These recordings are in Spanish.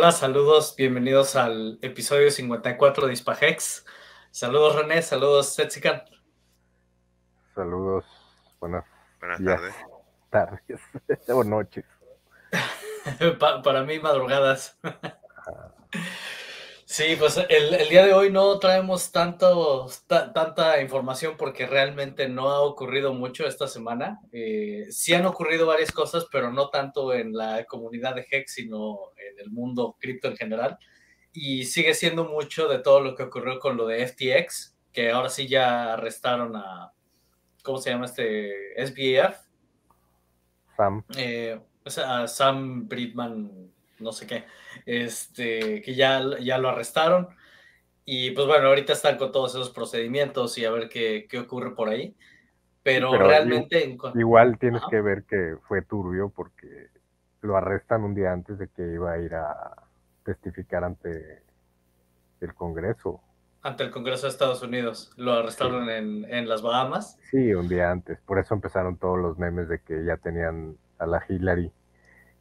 Hola, saludos, bienvenidos al episodio 54 de Hispahex. Saludos René, saludos Setsikan. Saludos, buenas, Buenas tardes. tardes o noches. Pa- para mí, madrugadas. Sí, pues el, el día de hoy no traemos tanto, ta- tanta información porque realmente no ha ocurrido mucho esta semana. Eh, sí han ocurrido varias cosas, pero no tanto en la comunidad de Hex, sino en el mundo cripto en general. Y sigue siendo mucho de todo lo que ocurrió con lo de FTX, que ahora sí ya arrestaron a, ¿cómo se llama este? SBF. Sam, eh, o sea, a Sam Bridman, no sé qué, este, que ya, ya lo arrestaron. Y pues bueno, ahorita están con todos esos procedimientos y a ver qué, qué ocurre por ahí. Pero, Pero realmente, en cu- igual tienes Ajá. que ver que fue turbio porque lo arrestan un día antes de que iba a ir a testificar ante el Congreso. ante el Congreso de Estados Unidos, lo arrestaron en, en las Bahamas. Sí, un día antes. Por eso empezaron todos los memes de que ya tenían a la Hillary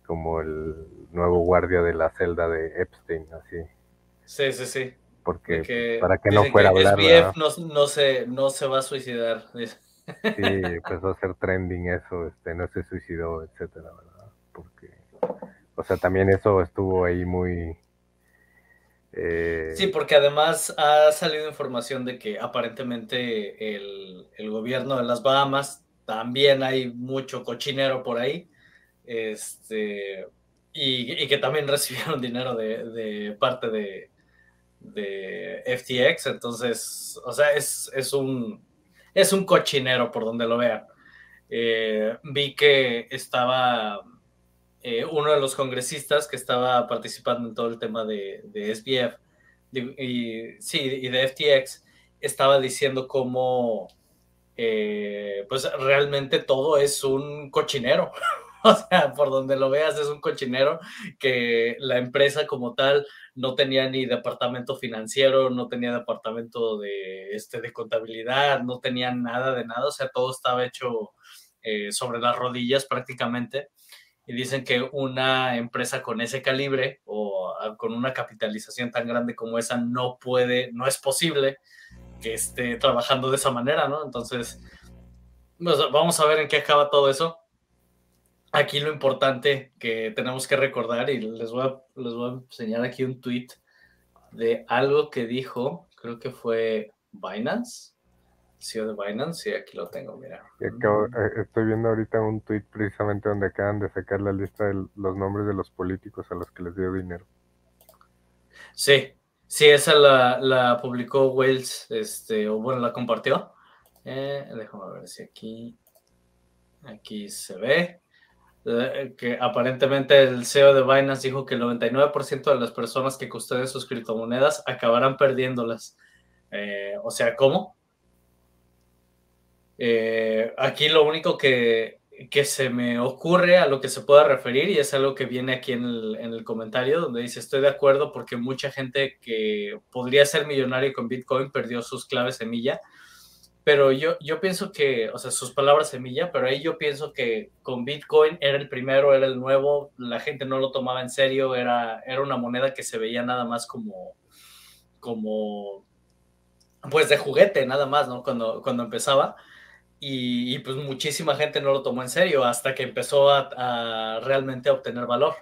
como el nuevo guardia de la celda de Epstein, así. Sí, sí, sí. Porque que para que no fuera a hablar, no, no se, no se va a suicidar. dice. Sí, empezó a hacer trending eso, este, no se suicidó, etcétera, ¿verdad? Porque, o sea, también eso estuvo ahí muy... eh, Sí, porque además ha salido información de que aparentemente el, el gobierno de las Bahamas también hay mucho cochinero por ahí. Este, y, que también recibieron dinero de, parte de, FTX. Entonces, o sea, es, es, un, es un cochinero por donde lo vean. Eh, vi que estaba eh, uno de los congresistas que estaba participando en todo el tema de, SBF y, y- sí, y de FTX, estaba diciendo cómo eh, pues realmente todo es un cochinero. O sea, por donde lo veas es un cochinero que la empresa como tal no tenía ni departamento financiero, no tenía departamento de, este, de contabilidad, no tenía nada de nada, o sea, todo estaba hecho eh, sobre las rodillas prácticamente y dicen que una empresa con ese calibre o ah, con una capitalización tan grande como esa no puede, no es posible que esté trabajando de esa manera, ¿no? Entonces, pues, vamos a ver en qué acaba todo eso. Aquí lo importante que tenemos que recordar, y les voy a, les voy a enseñar aquí un tweet de algo que dijo, creo que fue Binance, CEO de Binance, sí, aquí lo tengo, mira. acabo- eh, estoy viendo ahorita un tweet precisamente donde acaban de sacar la lista de los nombres de los políticos a los que les dio dinero. Sí, sí, esa la, la publicó Wales, este, o bueno, la compartió. Eh, déjame ver si aquí, aquí se ve. Eh, que aparentemente el CEO de Binance dijo que el 99% de las personas que custodian sus criptomonedas acabarán perdiéndolas. Eh, o sea, ¿cómo? Eh, aquí lo único que, que se me ocurre a lo que se pueda referir, y es algo que viene aquí en el, en el comentario, donde dice, estoy de acuerdo porque mucha gente que podría ser millonario con Bitcoin perdió sus claves semilla, pero yo, yo pienso que, o sea, sus palabras semilla, pero ahí yo pienso que con Bitcoin era el primero, era el nuevo, la gente no lo tomaba en serio, era, era una moneda que se veía nada más como, como, pues de juguete, nada más, ¿no? Cuando, cuando empezaba. Y, y, pues muchísima gente no lo tomó en serio hasta que empezó a, a, realmente a obtener valor.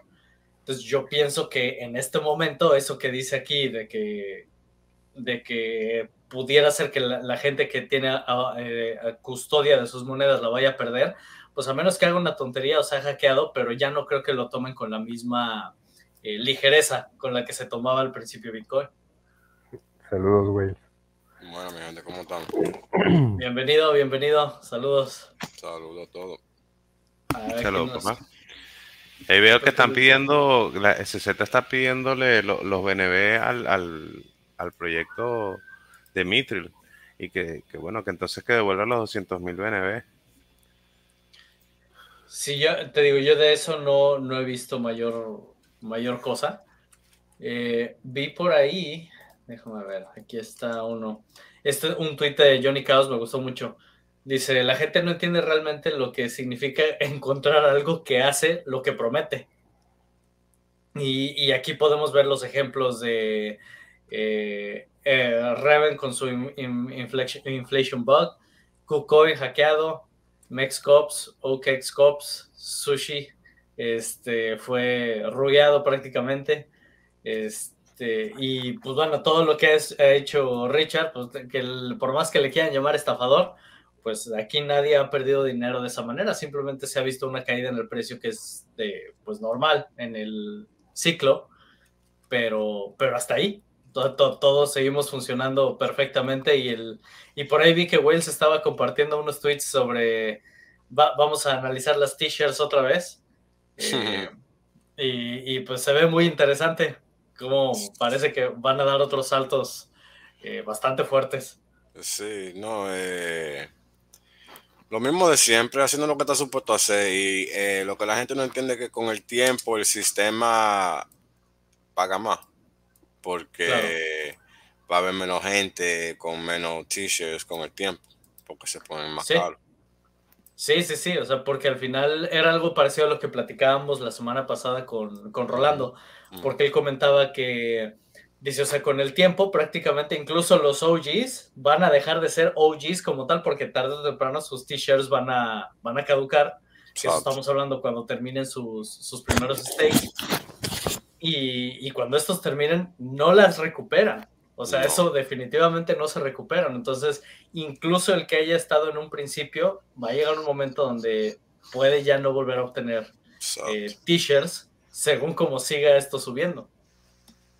Entonces yo pienso que en este momento eso que dice aquí de que, de que pudiera ser que la, la gente que tiene a, a, a custodia de sus monedas la vaya a perder, pues a menos que haga una tontería o sea hackeado, pero ya no creo que lo tomen con la misma eh, ligereza con la que se tomaba al principio Bitcoin. Saludos, güey. Bueno, mi gente, ¿cómo están? Bienvenido, bienvenido. Saludos. Saludos a todos. Saludos, nos... Ahí veo que están pidiendo, la SZ está pidiéndole los, los BNB al, al, al, proyecto de y que, bueno, que entonces que devuelva los 200 mil BNB. Sí, yo te digo, yo de eso no, no he visto mayor, mayor cosa. Eh, vi por ahí, déjame ver, aquí está uno. Este un tuit de Johnny Chaos me gustó mucho. Dice, la gente no entiende realmente lo que significa encontrar algo que hace lo que promete. Y, aquí podemos ver los ejemplos de eh, eh, Reven con su inflation, bug, KuCoin hackeado, MexCops, OKExCops, Sushi, este, fue rugueado prácticamente. Este, y pues bueno, todo lo que ha hecho Richard, pues, que por más que le quieran llamar estafador, pues aquí nadie ha perdido dinero de esa manera, simplemente se ha visto una caída en el precio que es de, pues normal en el ciclo, pero, pero hasta ahí, todos seguimos funcionando perfectamente y, el, y por ahí vi que Wales estaba compartiendo unos tweets sobre, vamos a analizar las t-shirts otra vez, eh, y, pues se ve muy interesante, como parece que van a dar otros saltos eh, bastante fuertes. Sí, no, eh, lo mismo de siempre, haciendo lo que está supuesto a hacer. Y eh, lo que la gente no entiende es que con el tiempo el sistema paga más. Porque va a haber menos gente con menos t-shirts con el tiempo. Porque se ponen más caros. Sí, sí, sí. O sea, porque al final era algo parecido a lo que platicábamos la semana pasada con, con Rolando. Porque él comentaba que Dice, o sea, con el tiempo prácticamente incluso los OGs van a dejar de ser OGs como tal porque tarde o temprano sus t-shirts van a, van a caducar. Eso estamos hablando cuando terminen sus, sus primeros stakes. Y, y, cuando estos terminen, no las recuperan. O sea, eso definitivamente no se recuperan. Entonces, incluso el que haya estado en un principio, va a llegar un momento donde puede ya no volver a obtener eh, t-shirts según como siga esto subiendo.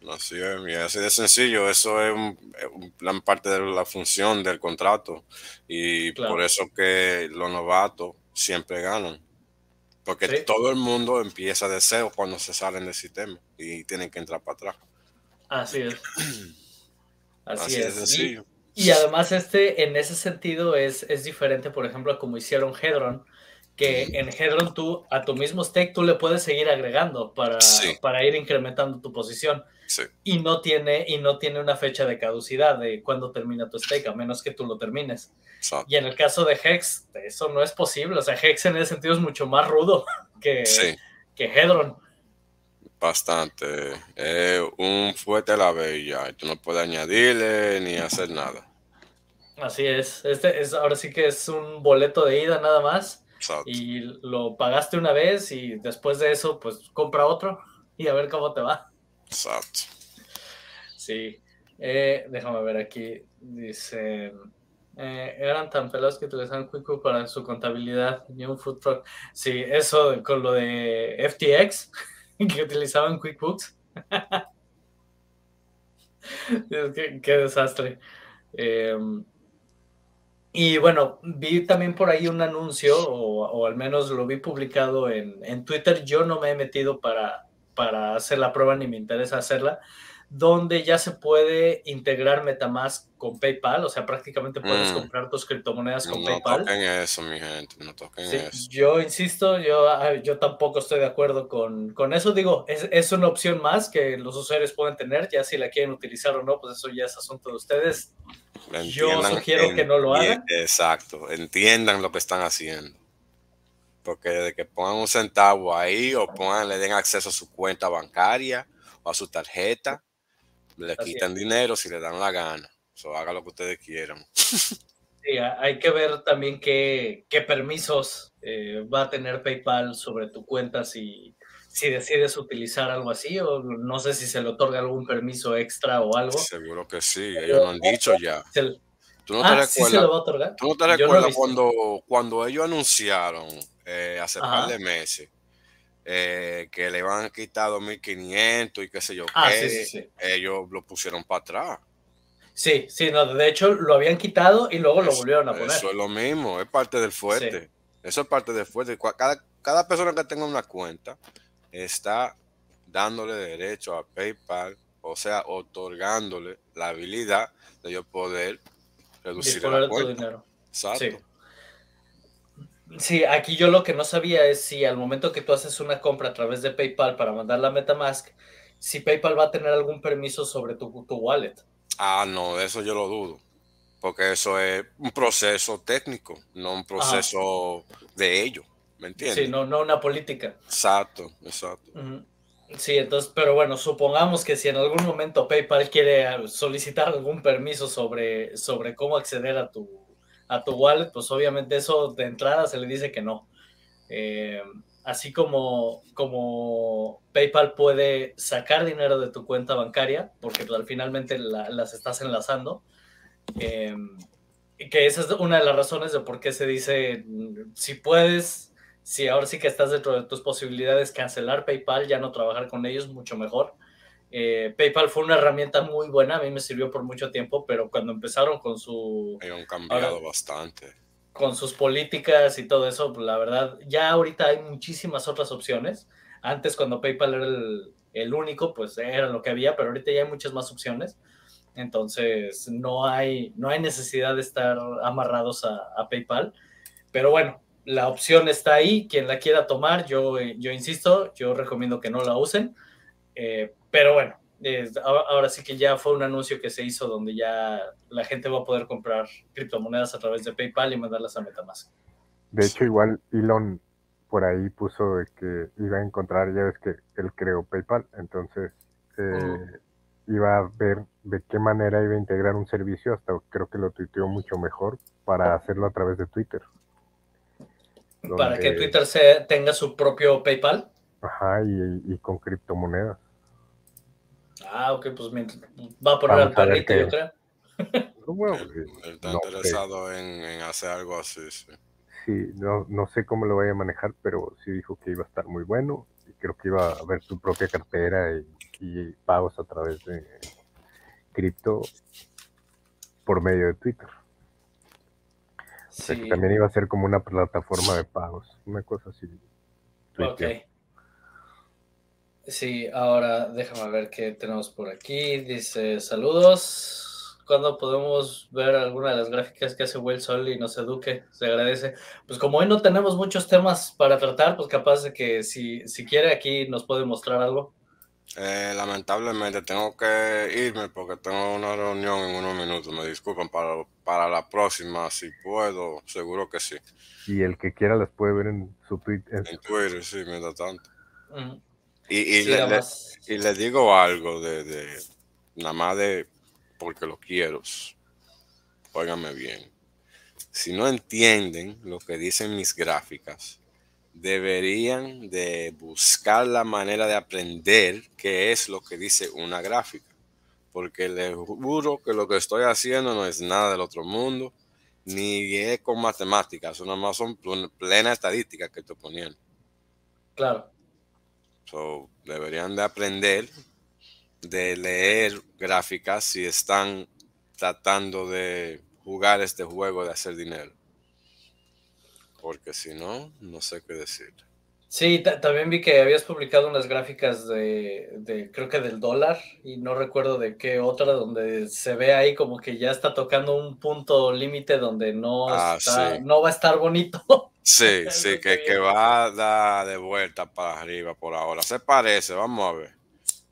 Así es, así de sencillo, eso es un, plan parte de la función del contrato y por eso que los novatos siempre ganan, porque todo el mundo empieza de cero cuando se salen del sistema y tienen que entrar para atrás. Así es. Así, es. Y, además este, en ese sentido, es, es diferente, por ejemplo, a como hicieron Hedron, que en Hedron tú a tu mismo stake tú le puedes seguir agregando para, para ir incrementando tu posición. Y, no tiene, y no tiene una fecha de caducidad de cuándo termina tu stake, a menos que tú lo termines. Y en el caso de Hex, eso no es posible. O sea, Hex en ese sentido es mucho más rudo que, que Hedron. Bastante. un fuerte a la bella. Tú no puedes añadirle ni hacer nada. Así es. Este es. Ahora sí que es un boleto de ida nada más y lo pagaste una vez y después de eso, pues compra otro y a ver cómo te va. Exacto. Sí. Eh, déjame ver aquí. Dice. Eh, eran tan pelados que utilizaban QuickBooks para su contabilidad y un food. Sí, eso con lo de FTX, que utilizaban QuickBooks. qué, desastre. Eh, y bueno, vi también por ahí un anuncio, o, al menos lo vi publicado en, en, Twitter. Yo no me he metido para, para hacer la prueba ni me interesa hacerla, donde ya se puede integrar Metamask con PayPal, o sea, prácticamente puedes mm. comprar tus criptomonedas con PayPal. No toquen eso, mi gente, no toquen eso. Yo insisto, yo, ah, yo tampoco estoy de acuerdo con, con eso. Digo, es, es, una opción más que los usuarios pueden tener, ya si la quieren utilizar o no, pues eso ya es asunto de ustedes. Yo sugiero que no lo hagan. Exacto, entiendan lo que están haciendo. Porque de que pongan un centavo ahí o pongan, le den acceso a su cuenta bancaria o a su tarjeta, le quitan dinero si le dan la gana. So, haga lo que ustedes quieran. Sí, hay que ver también qué, qué permisos eh, va a tener PayPal sobre tu cuenta si, si decides utilizar algo así, o no sé si se le otorga algún permiso extra o algo. Seguro que sí, ellos lo han dicho ya. ¿Tú no, te ah, ¿sí se lo va a otorgar? ¿Tú no te recuerdas cuando, cuando ellos anunciaron eh, hace un par de meses eh, que le iban a quitar 2.500 y qué sé yo ah, qué, ellos lo pusieron para atrás. Sí, sí, no, de hecho lo habían quitado y luego lo volvieron a poner. Eso es lo mismo, es parte del fuerte. Eso es parte del fuerte. Cada, cada persona que tenga una cuenta está dándole derecho a PayPal, o sea, otorgándole la habilidad de yo poder reducir la cuenta. dinero. Exacto. Sí. aquí yo lo que no sabía es si al momento que tú haces una compra a través de PayPal para mandar la MetaMask, si PayPal va a tener algún permiso sobre tu, tu wallet. Ah, no, eso yo lo dudo. Porque eso es un proceso técnico, no un proceso de ello. ¿Me entiendes? Sí, no, no una política. Exacto, exacto. Sí, entonces, pero bueno, supongamos que si en algún momento PayPal quiere solicitar algún permiso sobre, sobre cómo acceder a tu, a tu wallet, pues obviamente eso de entrada se le dice que no. Eh, así como, como PayPal puede sacar dinero de tu cuenta bancaria, porque pues, finalmente las estás enlazando, eh, que esa es una de las razones de por qué se dice, si puedes, si ahora sí que estás dentro de tus posibilidades, cancelar PayPal, ya no trabajar con ellos, mucho mejor. Eh, PayPal fue una herramienta muy buena, a mí me sirvió por mucho tiempo, pero cuando empezaron con su... Han cambiado bastante con sus políticas y todo eso, pues, la verdad, ya ahorita hay muchísimas otras opciones. Antes cuando PayPal era el, único, pues era lo que había, pero ahorita ya hay muchas más opciones. Entonces, no hay, no hay necesidad de estar amarrados a, PayPal. Pero bueno, la opción está ahí. Quien la quiera tomar, yo, yo insisto, yo recomiendo que no la usen. Eh, pero bueno, ahora sí que ya fue un anuncio que se hizo donde ya la gente va a poder comprar criptomonedas a través de PayPal y mandarlas a Metamask. De hecho, igual Elon por ahí puso que iba a encontrar, ya ves que él creó PayPal, entonces eh, iba a ver de qué manera iba a integrar un servicio, hasta creo que lo tuiteó mucho mejor para hacerlo a través de Twitter. Para que Twitter se, tenga su propio PayPal. Ajá, y con criptomonedas. Ah, ok, pues va a poner al perrito, yo creo. está interesado en, hacer algo así, sí. Sí, no, no sé cómo lo vaya a manejar, pero sí dijo que iba a estar muy bueno y creo que iba a haber su propia cartera y, pagos a través de cripto por medio de Twitter. Sí. también iba a ser como una plataforma de pagos, una cosa así. Ok. Sí, ahora déjame ver qué tenemos por aquí. Dice, saludos. ¿Cuándo podemos ver alguna de las gráficas que hace Will Sol y nos eduque? Se agradece. Pues como hoy no tenemos muchos temas para tratar, pues capaz de que si, si quiere aquí nos puede mostrar algo. Eh, lamentablemente tengo que irme porque tengo una reunión en unos minutos. Me disculpan para, para la próxima, si puedo, seguro que sí. Y el que quiera las puede ver en su Twitter. En Twitter, sí, mientras tanto. Y, y, le, y, le, digo algo de, de, nada más de porque lo quiero. Óigame bien. Si no entienden lo que dicen mis gráficas, deberían de buscar la manera de aprender qué es lo que dice una gráfica. Porque les juro que lo que estoy haciendo no es nada del otro mundo, ni es con matemáticas, son nada más son plena estadística que estoy poniendo. Claro. So, deberían de aprender de leer gráficas si están tratando de jugar este juego de hacer dinero. Porque si no, no sé qué decir. Sí, también vi que habías publicado unas gráficas de, creo que del dólar, y no recuerdo de qué otra, donde se ve ahí como que ya está tocando un punto límite donde no, ah, no va a estar bonito. Sí, sí, que, que, va a dar de vuelta para arriba por ahora. Se parece, vamos a ver.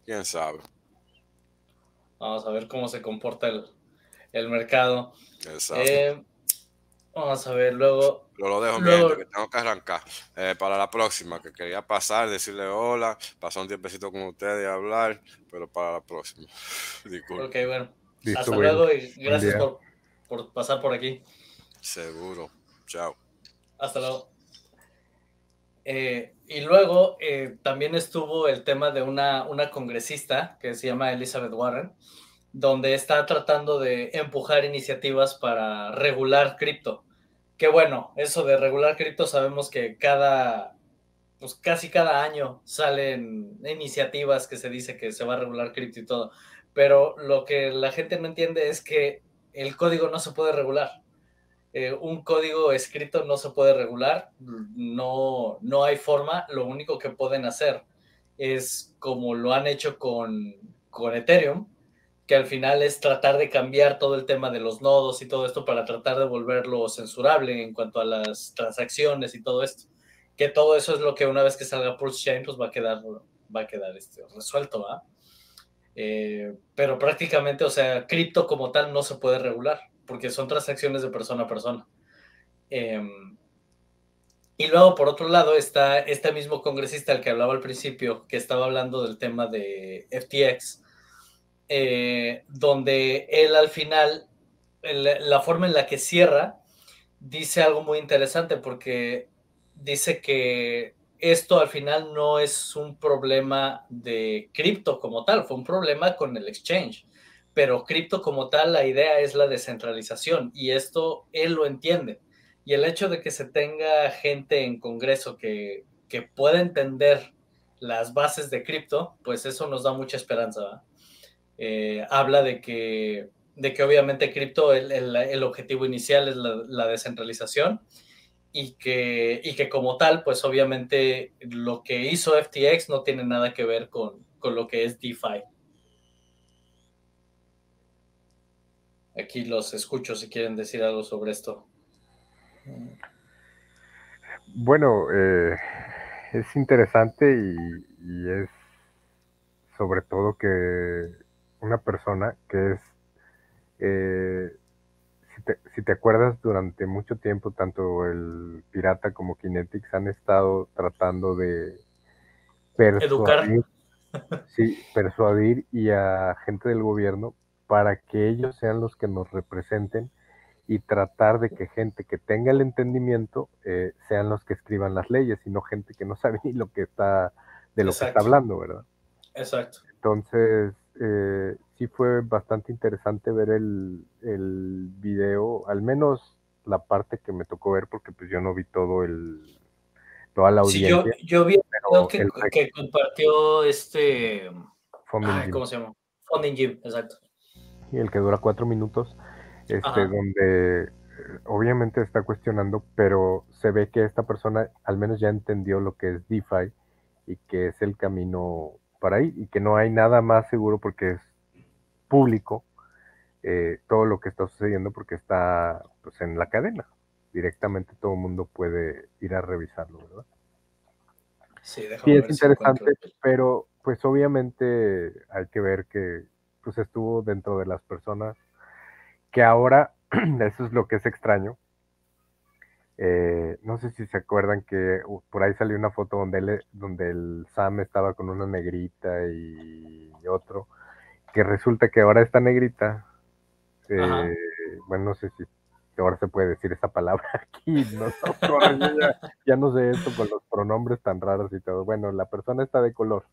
¿Quién sabe? Vamos a ver cómo se comporta el, mercado. Exacto. Eh, vamos a ver, luego. Lo, lo dejo luego, que tengo que arrancar. Eh, para la próxima, que quería pasar, decirle hola, pasar un tiempecito con ustedes y hablar, pero para la próxima. Disculpe. Ok, bueno. Hasta luego y gracias por, por pasar por aquí. Seguro. Chao. Hasta luego. Eh, y luego eh, también estuvo el tema de una, una congresista que se llama Elizabeth Warren, donde está tratando de empujar iniciativas para regular cripto. Que bueno, eso de regular cripto sabemos que cada, pues casi cada año salen iniciativas que se dice que se va a regular cripto y todo. Pero lo que la gente no entiende es que el código no se puede regular. Eh, un código escrito no se puede regular, no, no hay forma, lo único que pueden hacer es como lo han hecho con, con Ethereum, que al final es tratar de cambiar todo el tema de los nodos y todo esto para tratar de volverlo censurable en cuanto a las transacciones y todo esto. Que todo eso es lo que una vez que salga Pulse Chain, pues va a quedar, va a quedar este, resuelto, eh, pero prácticamente, o sea, cripto como tal no se puede regular porque son transacciones de persona a persona. Em, Y luego, por otro lado, está este mismo congresista al que hablaba al principio, que estaba hablando del tema de FTX, eh, donde él al final, la forma en la que cierra, dice algo muy interesante porque dice que esto al final no es un problema de cripto como tal, fue un problema con el exchange, pero cripto como tal, la idea es la descentralización y esto él lo entiende. Y el hecho de que se tenga gente en Congreso que, que pueda entender las bases de cripto, pues eso nos da mucha esperanza. Eh, habla de que, de que obviamente cripto, el, el, objetivo inicial es la, la descentralización y que, y que como tal, pues obviamente lo que hizo FTX no tiene nada que ver con, con lo que es DeFi. Aquí los escucho si quieren decir algo sobre esto. Bueno, eh, es interesante y, y, es sobre todo que una persona que es eh, si te, acuerdas, durante mucho tiempo tanto el Pirata como Kinetics han estado tratando de persuadir, sí, persuadir y a gente del gobierno para que ellos sean los que nos representen y tratar de que gente que tenga el entendimiento eh, sean los que escriban las leyes y no gente que no sabe ni lo que está de lo que está hablando, ¿verdad? Exacto. Entonces, eh, sí fue bastante interesante ver el, el video, al menos la parte que me tocó ver, porque pues yo no vi todo el toda la audiencia. Sí, yo, yo vi el que, que, compartió este ay, ¿cómo se llama? Funding Jim, exacto. El que dura cuatro minutos, este, donde obviamente está cuestionando, pero se ve que esta persona al menos ya entendió lo que es DeFi y que es el camino para ahí y que no hay nada más seguro porque es público eh, todo lo que está sucediendo porque está pues, en la cadena. Directamente todo el mundo puede ir a revisarlo, ¿verdad? Sí, sí es interesante, pero pues obviamente hay que ver que pues estuvo dentro de las personas que ahora, eso es lo que es extraño, eh, no sé si se acuerdan que uh, por ahí salió una foto donde, él, donde el Sam estaba con una negrita y otro, que resulta que ahora esta negrita, eh, bueno, no sé si ahora se puede decir esa palabra aquí, no, ya, no sé esto con los pronombres tan raros y todo. Bueno, la persona está de color.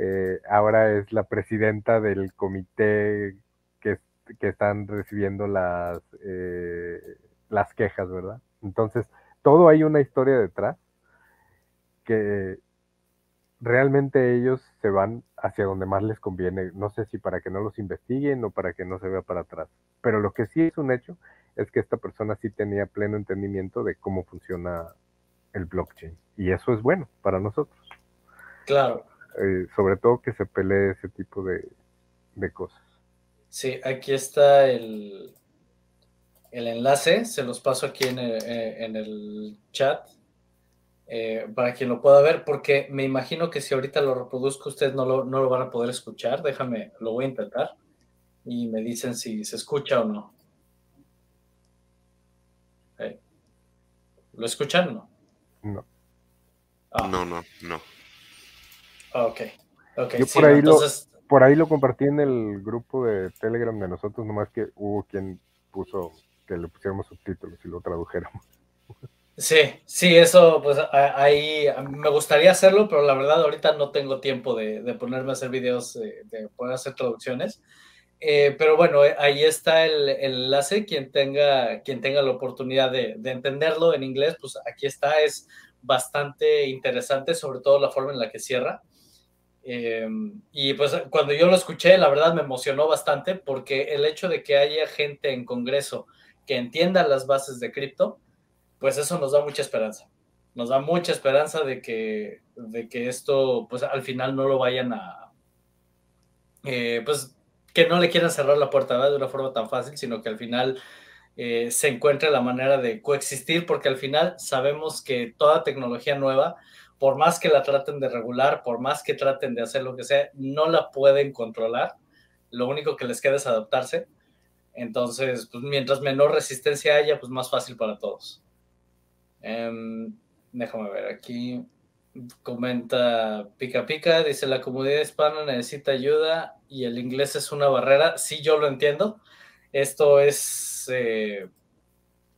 Eh, ahora es la presidenta del comité que, están recibiendo las, las quejas, ¿verdad? Entonces, todo hay una historia detrás que realmente ellos se van hacia donde más les conviene. No sé si para que no los investiguen o para que no se vea para atrás. Pero lo que sí es un hecho es que esta persona sí tenía pleno entendimiento de cómo funciona el blockchain. Y eso es bueno para nosotros. Claro. Eh, sobre todo que se pelee ese tipo de, de cosas. Sí, aquí está el, el enlace, se los paso aquí en el, eh, chat eh, para quien lo pueda ver, porque me imagino que si ahorita lo reproduzco ustedes no lo, no lo van a poder escuchar. Déjame, lo voy a intentar y me dicen si se escucha o no. ¿Lo escuchan o no? No. Ah. No, no, no. Ok. okay Yo por, ahí lo, por ahí lo compartí en el grupo de Telegram de nosotros, nomás que hubo quien puso que le pusiéramos subtítulos y lo tradujéramos. Sí, sí, eso, pues ahí me gustaría hacerlo, pero la verdad ahorita no tengo tiempo de, ponerme a hacer videos, de, poder hacer traducciones. Eh, pero bueno, eh, ahí está el, enlace. Quien tenga, quien tenga la oportunidad de, entenderlo en inglés, pues aquí está. Es bastante interesante, sobre todo la forma en la que cierra. Eh, y pues cuando yo lo escuché, la verdad me emocionó bastante porque el hecho de que haya gente en Congreso que entiendan las bases de cripto, pues eso nos da mucha esperanza. Nos da mucha esperanza de que, de que esto, pues al final no lo vayan a, eh, pues que no le quieran cerrar la puerta de una forma tan fácil, sino que al final eh, se encuentre la manera de coexistir, porque al final sabemos que toda tecnología nueva, por más que la traten de regular, por más que traten de hacer lo que sea, no la pueden controlar. Lo único que les queda es adaptarse entonces, pues mientras menor resistencia haya, pues más fácil para todos. Em, déjame ver aquí. Comenta Pica Pica, dice la comunidad hispana necesita ayuda y el inglés es una barrera. Sí, yo lo entiendo. Esto es, eh,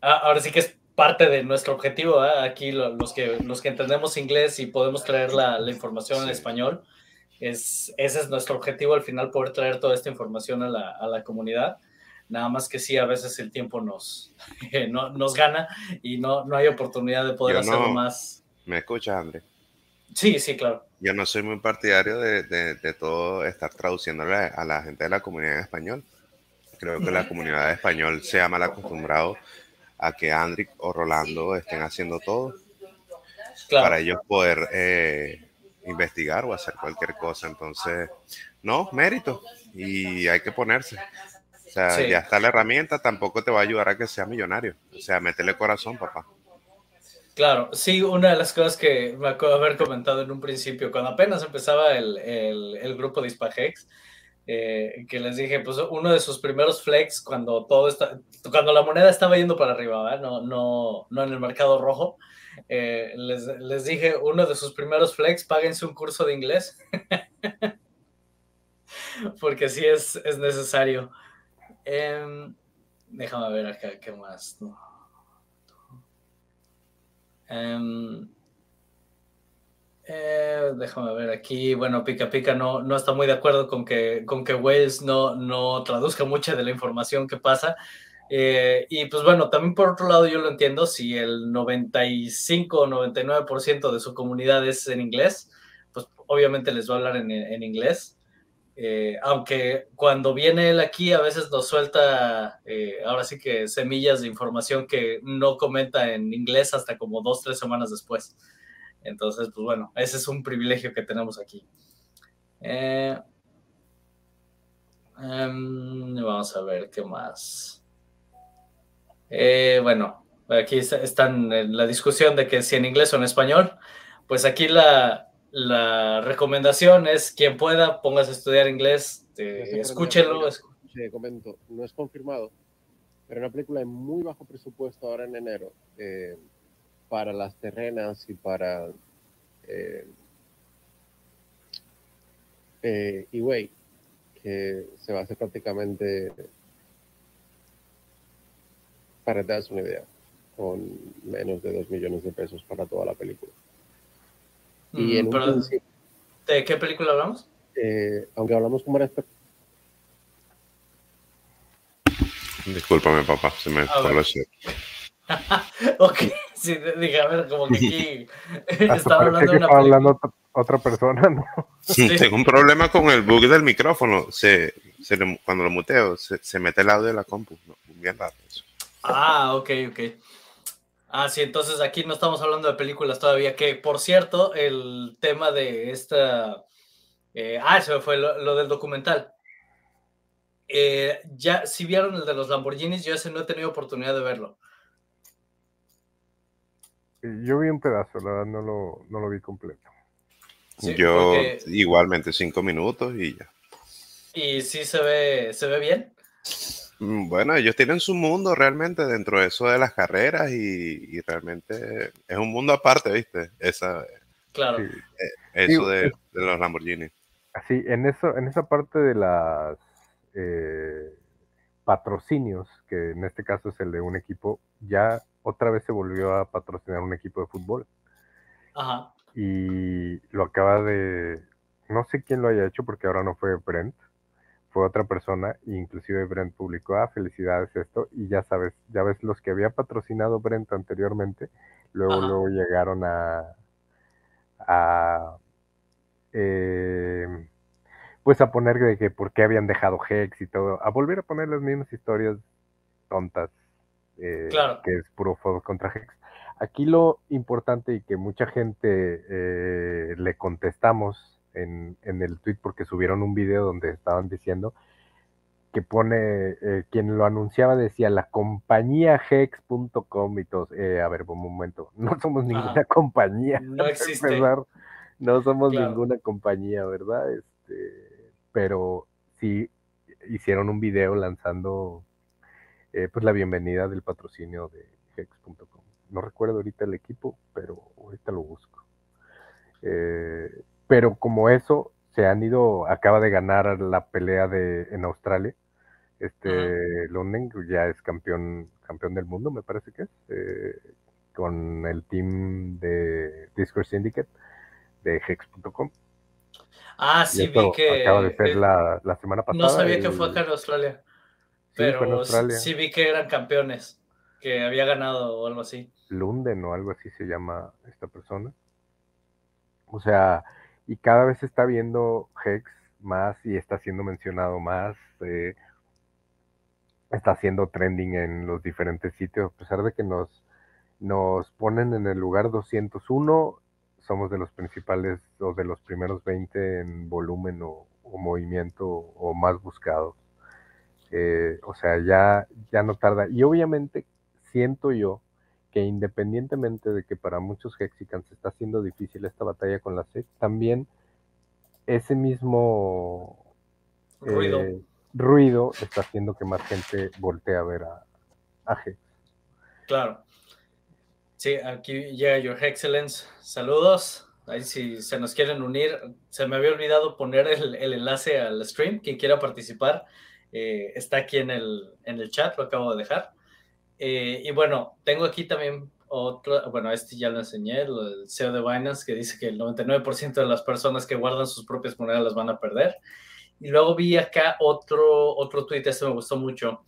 ahora sí que es parte de nuestro objetivo. ¿eh? Aquí los, que, los que entendemos inglés y podemos traer la, información en español, es, ese es nuestro objetivo al final, poder traer toda esta información a la, a la comunidad. Nada más que sí, a veces el tiempo nos, no, nos gana y no, no hay oportunidad de poder hacerlo más. ¿Me escuchas, André? Sí, sí, claro. Yo no soy muy partidario de, de, todo estar traduciéndole a la gente de la comunidad en español. Creo que la comunidad de español se ha mal acostumbrado a que Andrick o Rolando estén haciendo todo para ellos poder eh, investigar o hacer cualquier cosa. Entonces, no, mérito y hay que ponerse. O sea, ya está la herramienta, tampoco te va a ayudar a que sea millonario. O sea, métele corazón, papá. Claro, sí, una de las cosas que me acuerdo haber comentado en un principio, cuando apenas empezaba el, el, grupo de Hispagex, eh, que les dije, pues uno de sus primeros flex cuando todo está, cuando la moneda estaba yendo para arriba, no, no, no en el mercado rojo, eh, les, les, dije, uno de sus primeros flex, páguense un curso de inglés, porque sí es, es necesario. Em, déjame ver acá qué más. Em, eh, déjame ver aquí. Bueno, Pica Pica no, no está muy de acuerdo con que, con que Wales no, no traduzca mucha de la información que pasa. Eh, y pues bueno, también por otro lado yo lo entiendo, si el 95 o 99% de su comunidad es en inglés, pues obviamente les va a hablar en, en inglés. Eh, aunque cuando viene él aquí a veces nos suelta, eh, ahora sí que semillas de información que no comenta en inglés hasta como dos, tres semanas después. Entonces, pues bueno, ese es un privilegio que tenemos aquí. Eh, em, vamos a ver qué más. bueno, aquí están en la discusión de que si en inglés o en español. Pues aquí la, la recomendación es quien pueda, pongas a estudiar inglés, escúchenlo. Sí, comento, no es confirmado, pero una película de muy bajo presupuesto ahora en enero eh, para las terrenas y para eh, eh, que se va a hacer prácticamente, para das una idea, con menos de 2 millones de pesos para toda la película. Y mm, ¿De qué película hablamos? Eh, aunque hablamos con varias Discúlpame, papá, se me fue lo ok, sí, dije, a ver, como que aquí estaba hablando de una hablando otra persona, ¿no? Tengo un problema con el bug del micrófono. Se, se cuando lo muteo, se, se, mete el audio de la compu. bien raro eso. Ah, ok, ok. Ah, sí, entonces aquí no estamos hablando de películas todavía, que por cierto, el tema de esta... Eh, ah, eso fue lo, del documental. Eh, ya, si vieron el de los Lamborghinis, yo ese no he tenido oportunidad de verlo. Yo vi un pedazo, la verdad no lo, no lo vi completo. yo igualmente cinco minutos y ya. ¿Y sí se ve, se ve bien? Mm, bueno, ellos tienen su mundo realmente dentro de eso de las carreras y, realmente es un mundo aparte, ¿viste? Esa, claro. Eh, eso de, los Lamborghini. Sí, en eso, en esa parte de las eh, patrocinios, que en este caso es el de un equipo, ya otra vez se volvió a patrocinar un equipo de fútbol. Ajá. Y lo acaba de, no sé quién lo haya hecho porque ahora no fue Brent, fue otra persona, inclusive Brent publicó, ah, felicidades esto, y ya sabes, ya ves, los que había patrocinado Brent anteriormente, luego, luego llegaron a, a eh, pues a poner de que por qué habían dejado Hex y todo, a volver a poner las mismas historias tontas, eh, que es puro fuego contra Hex. Aquí lo importante y que mucha gente eh, le contestamos en, el tweet porque subieron un video donde estaban diciendo que pone, eh, quien lo anunciaba decía la compañía hex.com y todos, a ver, un momento, no somos ninguna compañía. No existe. no somos ninguna compañía, ¿verdad? Este, pero sí hicieron un video lanzando eh, pues la bienvenida del patrocinio de hex.com. No recuerdo ahorita el equipo, pero ahorita lo busco. Eh, pero como eso, se han ido, acaba de ganar la pelea de en Australia. Este London ya es campeón, campeón del mundo, me parece que es, eh, con el team de Discord Syndicate de Hex.com. Ah, sí, vi que. Acaba de ser la, semana pasada. No sabía que fue acá en Australia. Pero sí, vi que eran campeones, que había ganado o algo así. Lunden o algo así se llama esta persona. O sea, y cada vez se está viendo Hex más y está siendo mencionado más. Eh, está haciendo trending en los diferentes sitios, a pesar de que nos, nos ponen en el lugar 201, somos de los principales o de los primeros 20 en volumen o, movimiento o más buscados. Eh, o sea, ya, ya no tarda. Y obviamente siento yo que independientemente de que para muchos Hexicans está siendo difícil esta batalla con la SEC, también ese mismo ruido. ruido está haciendo que más gente voltee a ver a, a Hex. Claro. Sí, aquí llega Your Excellence. Saludos. Ahí si se nos quieren unir, se me había olvidado poner el, el enlace al stream. Quien quiera participar, eh, está aquí en el, en el chat, lo acabo de dejar. Eh, y bueno, tengo aquí también otro, bueno, este ya lo enseñé, el CEO de Binance, que dice que el 99% de las personas que guardan sus propias monedas las van a perder. Y luego vi acá otro, otro tweet, este me gustó mucho,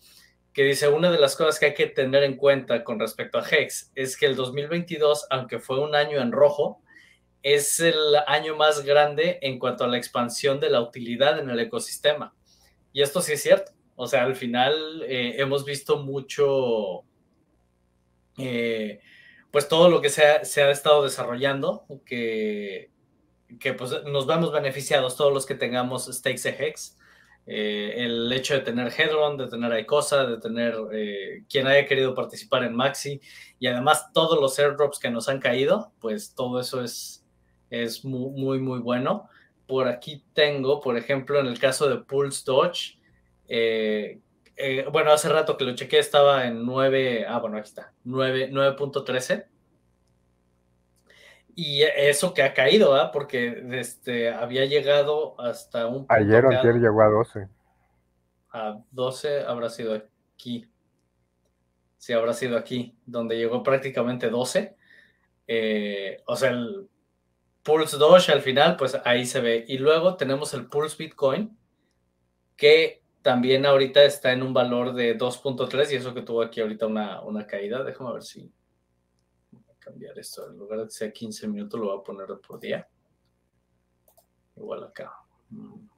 que dice, una de las cosas que hay que tener en cuenta con respecto a Hex es que el 2022, aunque fue un año en rojo, es el año más grande en cuanto a la expansión de la utilidad en el ecosistema. Y esto sí es cierto. O sea, al final eh, hemos visto mucho, eh, pues todo lo que se ha, estado desarrollando, que, que, pues nos vemos beneficiados todos los que tengamos stakes de Hex. Eh, el hecho de tener Hedron, de tener Icosa, de tener quien haya querido participar en Maxi y además todos los airdrops que nos han caído, pues todo eso es, es muy, muy, muy bueno. Por aquí tengo, por ejemplo, en el caso de Pulse Dodge, eh, eh, bueno, hace rato que lo chequé estaba en 9, ah, bueno, aquí está, 9.13. y eso que ha caído, ¿ah? Porque este, había llegado hasta un... ayer o ayer llegó a 12. A 12 habrá sido aquí. Sí, habrá sido aquí, donde llegó prácticamente 12. Eh, o sea, el Pulse Doge al final, pues ahí se ve. Y luego tenemos el Pulse Bitcoin, que también ahorita está en un valor de 2.3 y eso que tuvo aquí ahorita una, una caída. Déjame ver si voy a cambiar esto. En lugar de que sea 15 minutos, lo voy a poner por día. Igual acá. Mm.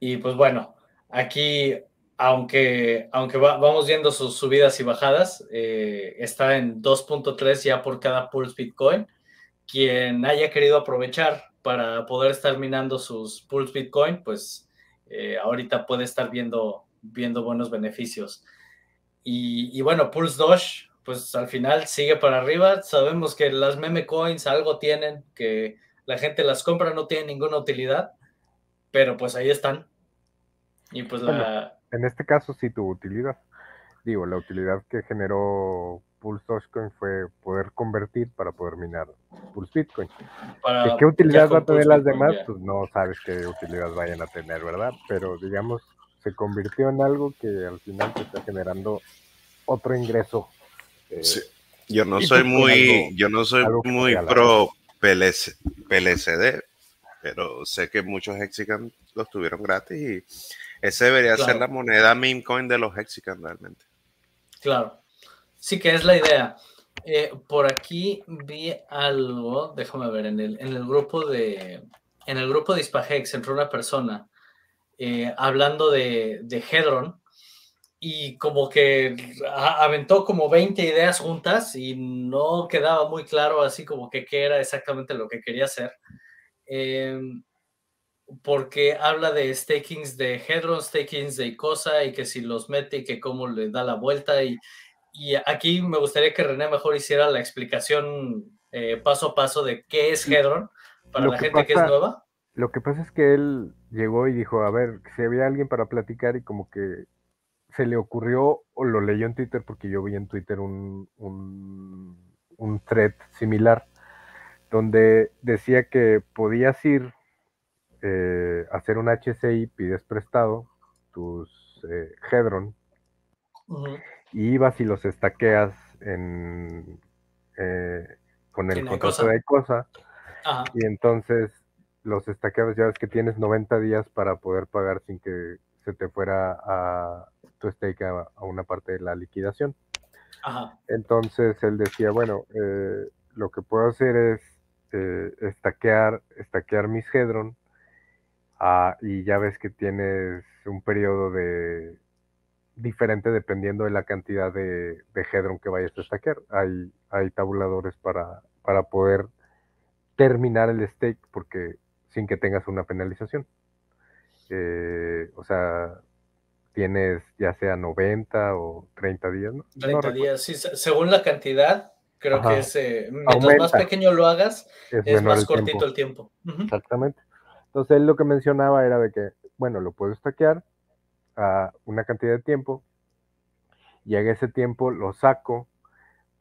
Y pues bueno, aquí, aunque, aunque vamos viendo sus subidas y bajadas, eh, está en 2.3 ya por cada pulse Bitcoin. Quien haya querido aprovechar para poder estar minando sus pools Bitcoin, pues eh, ahorita puede estar viendo, viendo buenos beneficios. Y, bueno, Pulse Doge, pues al final sigue para arriba. Sabemos que las meme coins algo tienen, que la gente las compra, no tiene ninguna utilidad, pero pues ahí están. Y pues la... En este caso sí tuvo utilidad. Digo, la utilidad que generó Pulse Dogecoin fue poder convertir para poder minar Pulse Bitcoin. ¿Qué utilidad va a tener las demás? Pues no sabes qué utilidad vayan a tener, ¿verdad? Pero digamos, se convirtió en algo que al final te está generando otro ingreso. Eh, sí. Yo no soy pues, muy, yo no soy muy pro PLCD, pero sé que muchos Hexicans los tuvieron gratis y ese debería ser la moneda meme coin de los Hexicans realmente. Claro. Sí, que es la idea. Eh, por aquí vi algo, déjame ver, en el, en el grupo de en el grupo de Ispahex entró una persona eh, hablando de, de Hedron y como que aventó como 20 ideas juntas y no quedaba muy claro así como que qué era exactamente lo que quería hacer. Em, porque habla de stakings de Hedron, stakings de Icosa y que si los mete y que cómo le da la vuelta y y aquí me gustaría que René mejor hiciera la explicación eh, paso a paso de qué es Hedron para la gente que es nueva. Lo que pasa es que él llegó y dijo, a ver, si había alguien para platicar y como que se le ocurrió, o lo leyó en Twitter, porque yo vi en Twitter un, un, un thread similar, donde decía que podías ir eh, hacer un HCI, pides prestado tus eh, Hedron, y ibas y los estaqueas en, eh, con el contrato de cosa, y entonces los estaqueados ya ves que tienes 90 días para poder pagar sin que se te fuera a tu stake a, una parte de la liquidación. Entonces él decía, bueno, eh, lo que puedo hacer es eh, estaquear, mis Hedron ah, y ya ves que tienes un periodo de diferente dependiendo de la cantidad de, de Hedron que vayas a estaquear. Hay, hay tabuladores para, para poder terminar el stake porque sin que tengas una penalización. Eh, o sea, tienes ya sea 90 o 30 días, ¿no? 30 días, sí, según la cantidad, creo que es, eh, mientras más pequeño lo hagas, es, más cortito el tiempo. Exactamente. Entonces él lo que mencionaba era de que, bueno, lo puedo stackear a una cantidad de tiempo, llega ese tiempo, lo saco,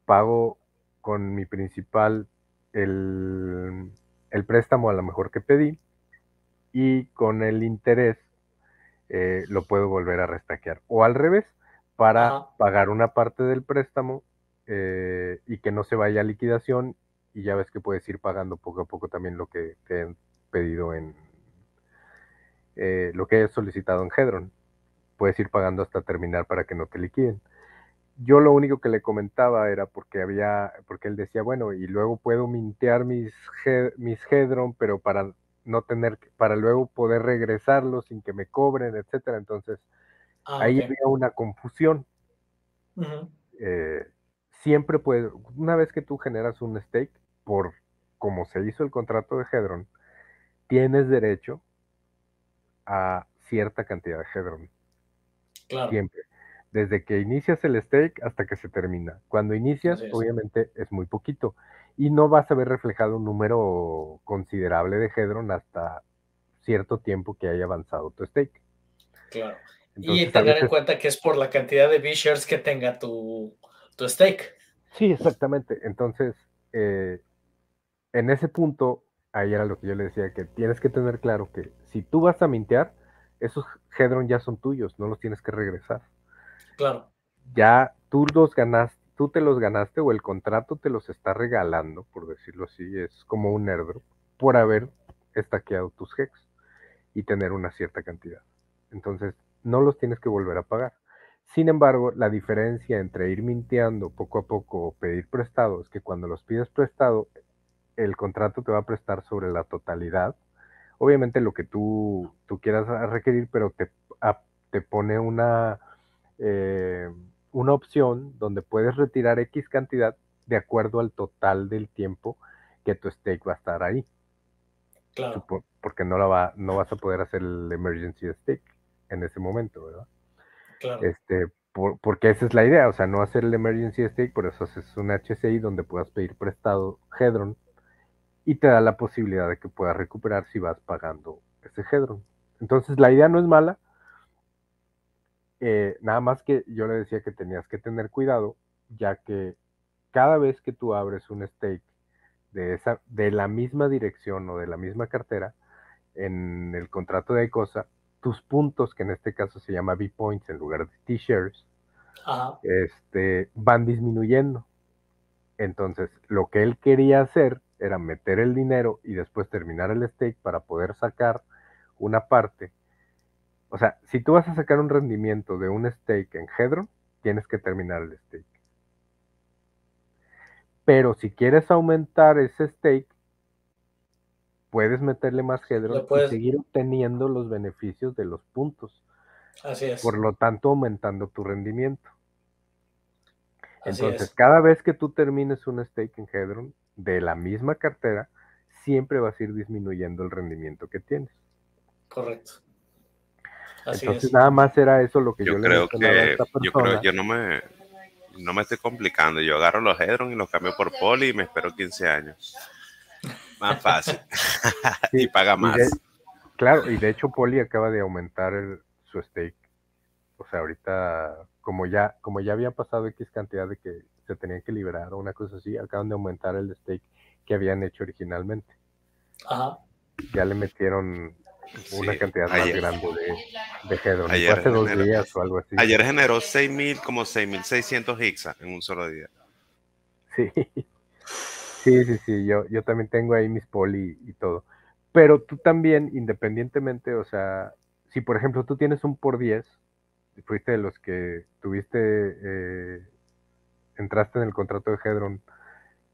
pago con mi principal el, el préstamo a lo mejor que pedí y con el interés eh, lo puedo volver a restaquear. O al revés, para pagar una parte del préstamo eh, y que no se vaya a liquidación y ya ves que puedes ir pagando poco a poco también lo que te pedido en eh, lo que hayas solicitado en Hedron. Puedes ir pagando hasta terminar para que no te liquiden yo lo único que le comentaba era porque había, porque él decía, bueno, y luego puedo mintear mis, mis Hedron, pero para no tener, para luego poder regresarlos sin que me cobren, etcétera. Entonces, ah, ahí había una confusión. Eh, siempre puede, una vez que tú generas un stake, por como se hizo el contrato de Hedron, tienes derecho a cierta cantidad de Hedron. Claro. Siempre desde que inicias el stake hasta que se termina. Cuando inicias, obviamente es muy poquito y no vas a ver reflejado un número considerable de Hedron hasta cierto tiempo que haya avanzado tu stake. Claro. y tener en cuenta que es por la cantidad de B-shares que tenga tu, tu, stake. Sí, exactamente. Entonces, eh, en ese punto, ahí era lo que yo le decía, que tienes que tener claro que si tú vas a mintear, esos Hedron ya son tuyos, no los tienes que regresar. Claro. Ya tú los ganaste, tú te los ganaste o el contrato te los está regalando, por decirlo así, es como un airdrop, por haber estaqueado tus hex y tener una cierta cantidad. Entonces, no los tienes que volver a pagar. Sin embargo, la diferencia entre ir minteando poco a poco o pedir prestado es que cuando los pides prestado, el contrato te va a prestar sobre la totalidad. Obviamente lo que tú, tú quieras requerir, pero te, te pone una, eh, una opción donde puedes retirar X cantidad de acuerdo al total del tiempo que tu stake va a estar ahí. Claro. Porque no, la va, no vas a poder hacer el emergency stake en ese momento, ¿verdad? Claro. Este, porque esa es la idea, o sea, no hacer el emergency stake, por eso haces un HCI donde puedas pedir prestado Hedron y te da la posibilidad de que puedas recuperar si vas pagando ese Hedron. Entonces, la idea no es mala, eh, nada más que yo le decía que tenías que tener cuidado, ya que cada vez que tú abres un stake de, esa, de la misma dirección o de la misma cartera, en el contrato de cosa, tus puntos, que en este caso se llama B-Points en lugar de T-Shares, este, van disminuyendo. Entonces, lo que él quería hacer era meter el dinero y después terminar el stake para poder sacar una parte o sea, si tú vas a sacar un rendimiento de un stake en Hedron, tienes que terminar el stake. Pero si quieres aumentar ese stake, puedes meterle más Hedron y seguir obteniendo los beneficios de los puntos. Así es. Por lo tanto, aumentando tu rendimiento. Entonces, cada vez que tú termines un stake en Hedron de la misma cartera, siempre vas a ir disminuyendo el rendimiento que tienes. Correcto. Entonces nada más era eso lo que yo, yo creo que yo creo yo no me no me estoy complicando. Yo agarro los Hedron y los cambio por Poli y me espero 15 años. Más fácil. y paga más. claro, y de hecho Poli acaba de aumentar su stake. O sea, ahorita como ya, como ya había pasado X cantidad de que se tenían que liberar o una cosa así, acaban de aumentar el stake que habían hecho originalmente. Ajá. Ya le metieron una Sí, cantidad más ayer- grande de, de Hedron. Ayer hace dos generó- días o algo así. Ayer generó 6.000, como 6.600 Hixa en un solo día. Sí, sí, sí, sí, yo, yo también tengo ahí mis poli y todo. Pero tú también, independientemente, o sea, si por ejemplo tú tienes un por 10, fuiste de los que tuviste, eh, entraste en el contrato de Hedron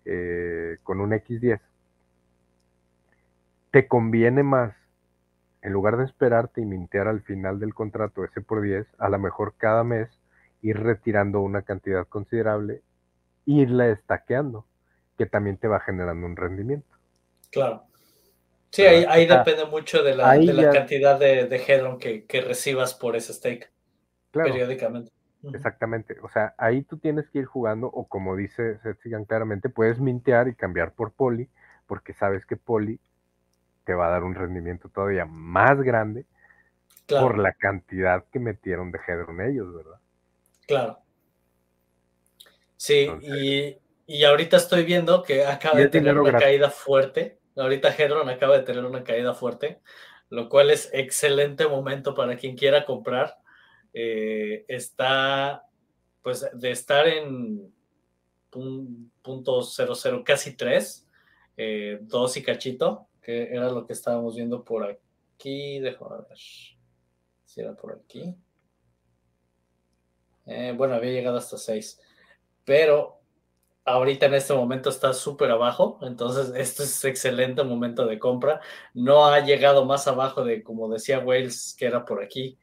eh, con un X10, te conviene más, en lugar de esperarte y mintear al final del contrato ese por 10, a lo mejor cada mes ir retirando una cantidad considerable irla estaqueando, que también te va generando un rendimiento. Claro. Sí, ahí, ahí Ah, depende mucho de la, ahí de la ya- cantidad de, de que recibas por ese stake Claro, periódicamente. Exactamente. O sea, ahí tú tienes que ir jugando, o como dice Setzigan claramente, puedes mintear y cambiar por poli, porque sabes que poli te va a dar un rendimiento todavía más grande Claro, por la cantidad que metieron de Hedron ellos, ¿verdad? claro. Sí, Entonces- y, y ahorita estoy viendo que acaba de tener una gratis. caída fuerte. Ahorita Hedron acaba de tener una caída fuerte, lo cual es excelente momento para quien quiera comprar. Eh, está, pues, de estar en pun- punto cero cero, casi 3, 2 y cachito, que era lo que estábamos viendo por aquí. Déjame ver si era por aquí. Eh, bueno, había llegado hasta 6, pero ahorita en este momento está súper abajo, entonces este es excelente momento de compra. No ha llegado más abajo de, como decía Wales, que era por aquí,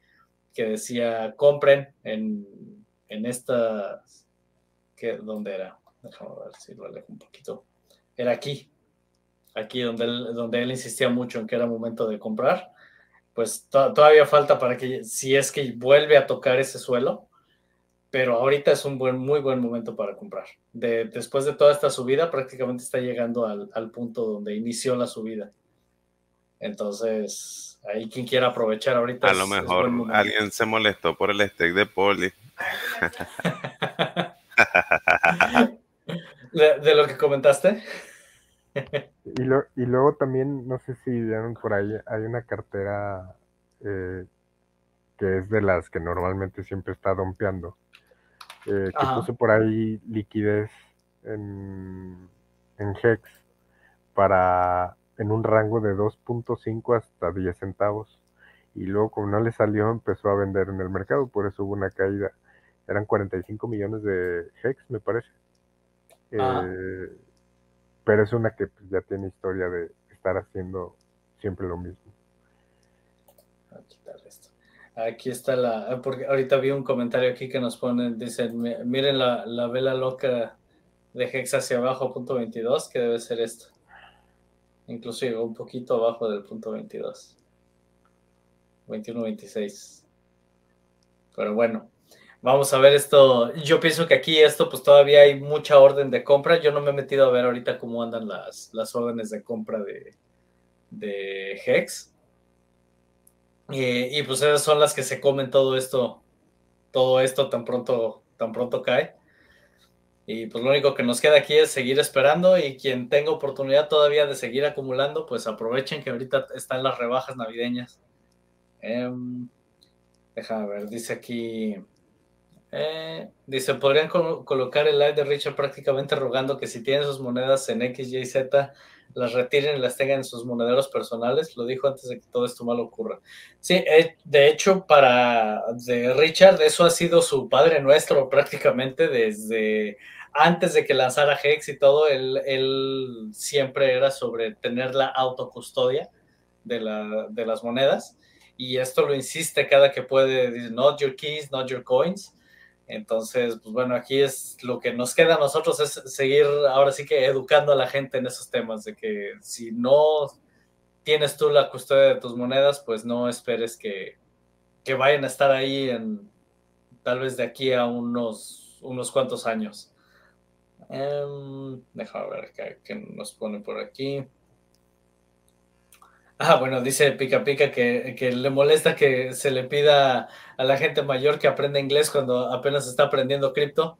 que decía compren en, en esta, que, ¿dónde era? Déjame ver si lo alejo un poquito. Era aquí, aquí donde él, donde él insistía mucho en que era momento de comprar. Pues to- todavía falta para que, si es que vuelve a tocar ese suelo, pero ahorita es un buen, muy buen momento para comprar. De, después de toda esta subida, prácticamente está llegando al, al punto donde inició la subida. Entonces, ahí quien quiera aprovechar ahorita. A es- lo mejor alguien se molestó por el stake de Poli. de, de lo que comentaste. Y, lo- y luego también, no sé si vieron por ahí, hay una cartera eh, que es de las que normalmente siempre está dompeando, eh, que Ajá. puso por ahí liquidez en, en Hex para en un rango de 2.5 hasta 10 centavos. Y luego, como no le salió, empezó a vender en el mercado, por eso hubo una caída. Eran 45 millones de Hex, me parece. Ajá. Eh, pero es una que ya tiene historia de estar haciendo siempre lo mismo. Voy a quitar esto. Aquí está la, porque ahorita vi un comentario aquí que nos ponen, dicen, "Mi- miren la, la vela loca de Hex hacia abajo, punto 22, que debe ser esto. Incluso llegó un poquito abajo del punto 22. 21-26. Pero bueno, vamos a ver esto. Yo pienso que aquí esto, pues todavía hay mucha orden de compra. Yo no me he metido a ver ahorita cómo andan las, las órdenes de compra de, de Hex. Eh, y pues esas son las que se comen todo esto, todo esto tan pronto, tan pronto cae. Y pues lo único que nos queda aquí es seguir esperando y quien tenga oportunidad todavía de seguir acumulando, pues aprovechen que ahorita están las rebajas navideñas. Em, déjame ver, dice aquí, eh, dice, podrían colo- colocar el live de Richard prácticamente rogando que si tienen sus monedas en X, Y, Z, las retiren y las tengan en sus monederos personales. Lo dijo antes de que todo esto malo ocurra. Sí, eh, de hecho, para de Richard, eso ha sido su padre nuestro prácticamente desde antes de que lanzara Hex y todo. Él, él siempre era sobre tener la autocustodia de, la, de las monedas. Y esto lo insiste cada que puede, dice, not your keys, not your coins. Entonces, pues bueno, aquí es lo que nos queda a nosotros es seguir ahora sí que educando a la gente en esos temas de que si no tienes tú la custodia de tus monedas, pues no esperes que, que vayan a estar ahí en tal vez de aquí a unos, unos cuantos años. Um, déjame ver qué nos pone por aquí. Ah, bueno, dice Pica Pica que, que, le molesta que se le pida a la gente mayor que aprenda inglés cuando apenas está aprendiendo cripto.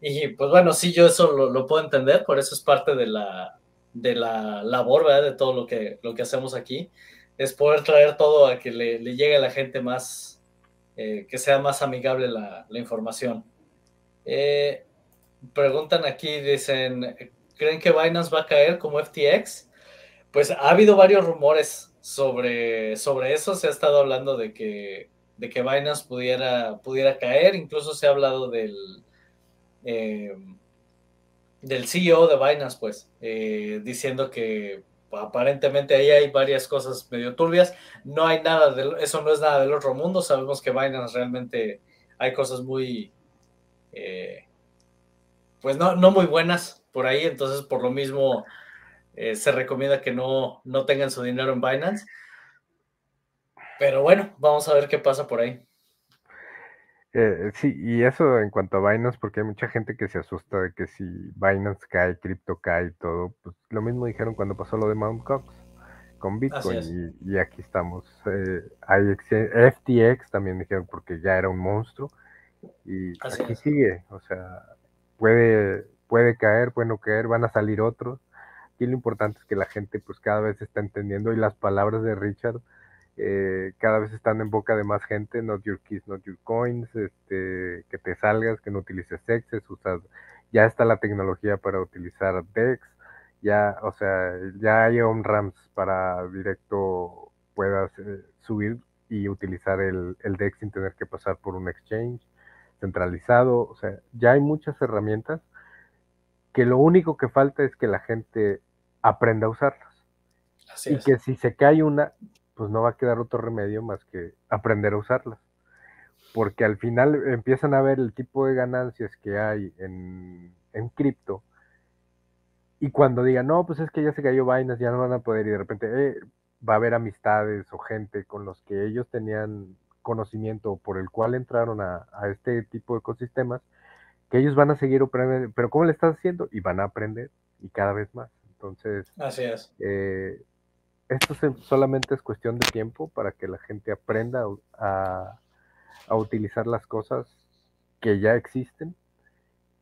Y pues bueno, sí, yo eso lo, puedo entender, por eso es parte de la, de la labor, ¿verdad? De todo lo que, lo que hacemos aquí, es poder traer todo a que le, llegue a la gente más, eh, que sea más amigable la, la información. Eh, preguntan aquí, dicen, ¿creen que Binance va a caer como FTX? Pues ha habido varios rumores sobre, sobre eso, se ha estado hablando de que, de que Binance pudiera, pudiera caer, incluso se ha hablado del, eh, del CEO de Binance, pues, eh, diciendo que aparentemente ahí hay varias cosas medio turbias, no hay nada de eso no es nada del otro mundo, sabemos que Binance realmente hay cosas muy, eh, pues no, no muy buenas por ahí, entonces por lo mismo eh, se recomienda que no, no tengan su dinero en Binance. Pero bueno, vamos a ver qué pasa por ahí. Eh, sí, y eso en cuanto a Binance, porque hay mucha gente que se asusta de que si Binance cae, cripto cae y todo, pues lo mismo dijeron cuando pasó lo de Mt. Cox con Bitcoin y, aquí estamos. Eh, hay FTX también dijeron porque ya era un monstruo y aquí sigue, o sea, puede, puede caer, puede no caer, van a salir otros. Aquí lo importante es que la gente pues cada vez está entendiendo y las palabras de Richard eh, cada vez están en boca de más gente, not your keys, not your coins, este, que te salgas, que no utilices sexes, usas, ya está la tecnología para utilizar DEX, ya, o sea, ya hay on-ramps para directo puedas eh, subir y utilizar el, el DEX sin tener que pasar por un exchange centralizado, o sea, ya hay muchas herramientas que lo único que falta es que la gente aprenda a usarlas. y que si se cae una, pues no va a quedar otro remedio más que aprender a usarlas. Porque al final empiezan a ver el tipo de ganancias que hay en, en cripto. Y cuando digan, no, pues es que ya se cayó vainas, ya no van a poder, y de repente eh, va a haber amistades o gente con los que ellos tenían conocimiento por el cual entraron a, a este tipo de ecosistemas, que ellos van a seguir aprendiendo, pero ¿cómo le estás haciendo? Y van a aprender y cada vez más. Entonces, Así es. Eh, esto solamente es cuestión de tiempo para que la gente aprenda a, utilizar las cosas que ya existen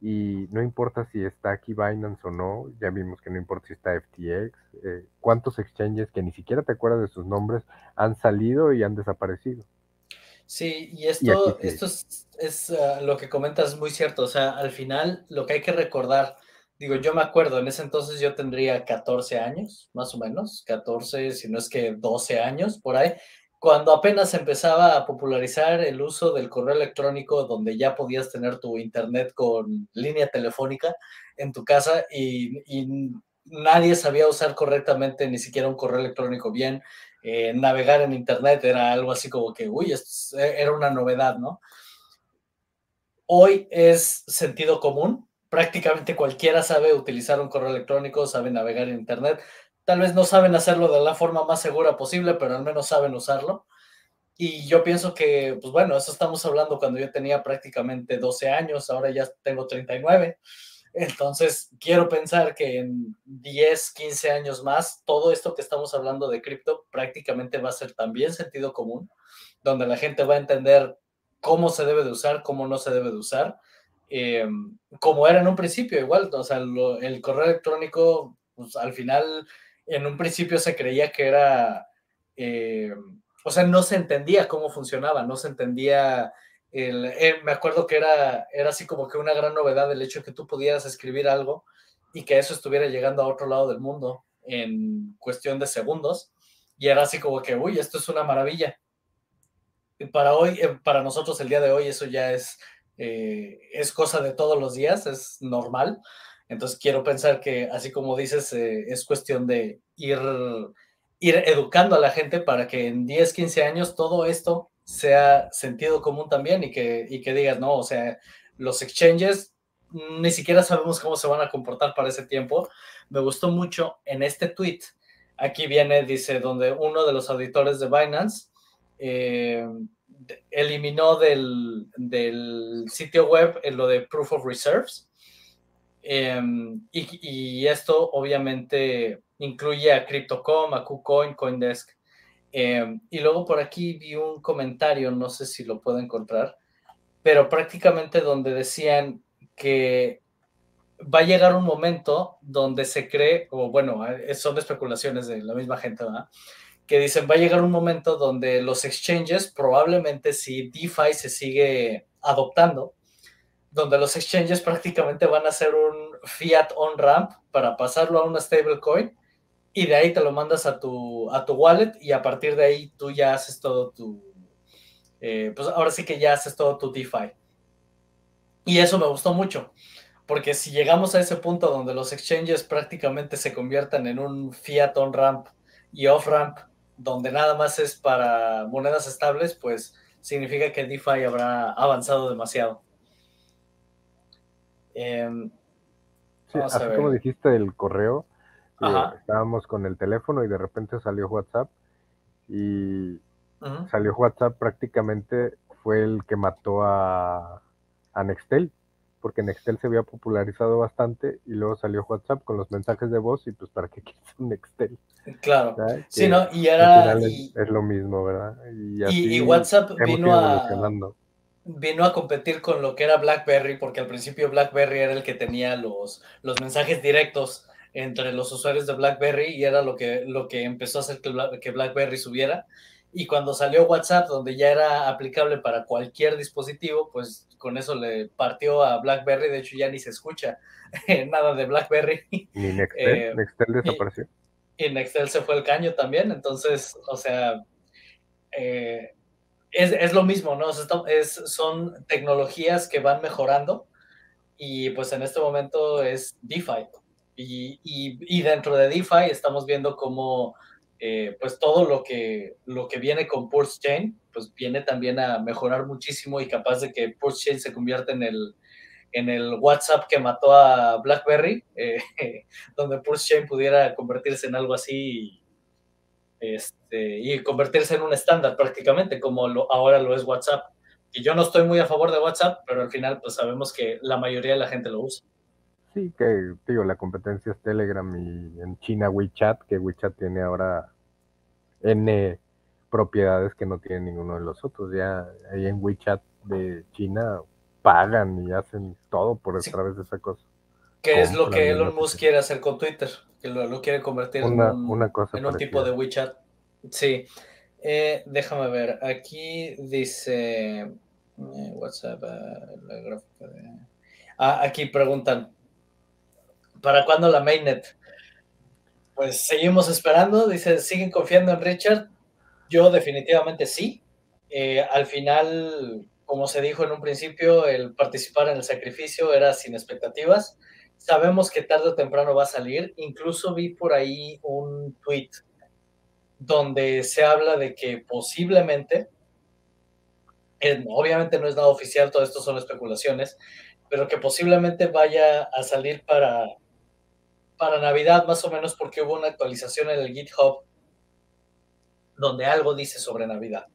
y no importa si está aquí Binance o no, ya vimos que no importa si está FTX, eh, cuántos exchanges que ni siquiera te acuerdas de sus nombres han salido y han desaparecido. Sí, y esto, esto es, ah, lo que comentas muy cierto. O sea, al final lo que hay que recordar, digo, yo me acuerdo, en ese entonces yo tendría 14 años, más o menos, 14, si no es que 12 años por ahí, cuando apenas empezaba a popularizar el uso del correo electrónico, donde ya podías tener tu internet con línea telefónica en tu casa y, y nadie sabía usar correctamente ni siquiera un correo electrónico bien. Eh, navegar en Internet era algo así como que, uy, esto eh, era una novedad, ¿no? Hoy es sentido común. Prácticamente cualquiera sabe utilizar un correo electrónico, sabe navegar en Internet. Tal vez no saben hacerlo de la forma más segura posible, pero al menos saben usarlo. Y yo pienso que, pues bueno, eso estamos hablando cuando yo tenía prácticamente 12 años, ahora ya tengo 39. Entonces, quiero pensar que en 10, 15 años más, todo esto que estamos hablando de cripto prácticamente va a ser también sentido común, donde la gente va a entender cómo se debe de usar, cómo no se debe de usar, eh, como era en un principio, igual, o sea, el correo electrónico, pues al final, en un principio se creía que era, eh, o sea, no se entendía cómo funcionaba, no se entendía eh, me acuerdo que era, era así como que una gran novedad el hecho de que tú pudieras escribir algo y que eso estuviera llegando a otro lado del mundo en cuestión de segundos. Y era así como que, uy, esto es una maravilla. Y para hoy, eh, para nosotros el día de hoy, eso ya es, eh, es cosa de todos los días, es normal. Entonces quiero pensar que, así como dices, es cuestión de ir, ir educando a la gente para que en 10, 15 años todo esto sea sentido común también y que, y que digas, no, o sea, los exchanges ni siquiera sabemos cómo se van a comportar para ese tiempo. Me gustó mucho en este tweet, aquí viene, dice, donde uno de los auditores de Binance eh, eliminó del, del, sitio web lo de Proof of Reserves. Em, y, y, esto obviamente incluye a Crypto.com, a KuCoin, Coindesk. Em, y luego por aquí vi un comentario, no sé si lo puedo encontrar, pero prácticamente donde decían que va a llegar un momento donde se cree, o bueno, eh, son especulaciones de la misma gente, ¿verdad? que dicen va a llegar un momento donde los exchanges, probablemente si DeFi se sigue adoptando, donde los exchanges prácticamente van a hacer un fiat on-ramp para pasarlo a una stablecoin y de ahí te lo mandas a tu, a tu wallet y a partir de ahí tú ya haces todo tu, eh, pues ahora sí que ya haces todo tu DeFi. Y eso me gustó mucho, porque si llegamos a ese punto donde los exchanges prácticamente se conviertan en un fiat on-ramp y off-ramp, donde nada más es para monedas estables, pues significa que DeFi habrá avanzado demasiado. Em, sí, así como dijiste el correo, estábamos con el teléfono y de repente salió WhatsApp y salió WhatsApp prácticamente fue el que mató a, a Nextel porque Nextel se había popularizado bastante y luego salió WhatsApp con los mensajes de voz y pues para qué quieres un Nextel. Claro. Sí, ¿no? Y era... es, lo mismo, ¿verdad? Y, WhatsApp vino a, vino a competir con lo que era BlackBerry, porque al principio BlackBerry era el que tenía los, los mensajes directos entre los usuarios de BlackBerry y era lo que, lo que empezó a hacer que, que BlackBerry subiera. Y cuando salió WhatsApp, donde ya era aplicable para cualquier dispositivo, pues con eso le partió a BlackBerry. De hecho, ya ni se escucha nada de BlackBerry. Ni Nextel, eh, Nextel desapareció. Y, Nextel se fue el caño también. Entonces, o sea, eh, es, lo mismo, ¿no? es, son tecnologías que van mejorando y pues en este momento es DeFi. Y, y dentro de DeFi estamos viendo cómo eh, pues todo lo que, lo que viene con Pulse Chain, pues viene también a mejorar muchísimo y capaz de que Pulse Chain se convierta en el, en el WhatsApp que mató a BlackBerry, eh, donde Pulse Chain pudiera convertirse en algo así este, y convertirse en un estándar prácticamente, como ahora lo es WhatsApp. Y yo no estoy muy a favor de WhatsApp, pero al final pues sabemos que la mayoría de la gente lo usa. Sí, que digo, la competencia es Telegram y en China WeChat, que WeChat tiene ahora N propiedades que no tiene ninguno de los otros. Ya ahí en WeChat de China pagan y hacen todo por a través de esa cosa. ¿Qué es lo que Elon Musk quiere hacer con Twitter? Que lo, quiere convertir en un, cosa en un tipo de WeChat. Sí. Eh, déjame ver. Aquí dice eh, WhatsApp, eh, la gráfica de... Ah, aquí preguntan, ¿Para cuándo la mainnet? Pues seguimos esperando, dice, ¿siguen confiando en Richard? Yo definitivamente sí. Eh, al final, como se dijo en un principio, el participar en el sacrificio era sin expectativas. Sabemos que tarde o temprano va a salir. Incluso vi por ahí un tweet donde se habla de que posiblemente, obviamente no es nada oficial, todo esto son especulaciones, pero que posiblemente vaya a salir para para Navidad, más o menos porque hubo una actualización en el GitHub donde algo dice sobre Navidad.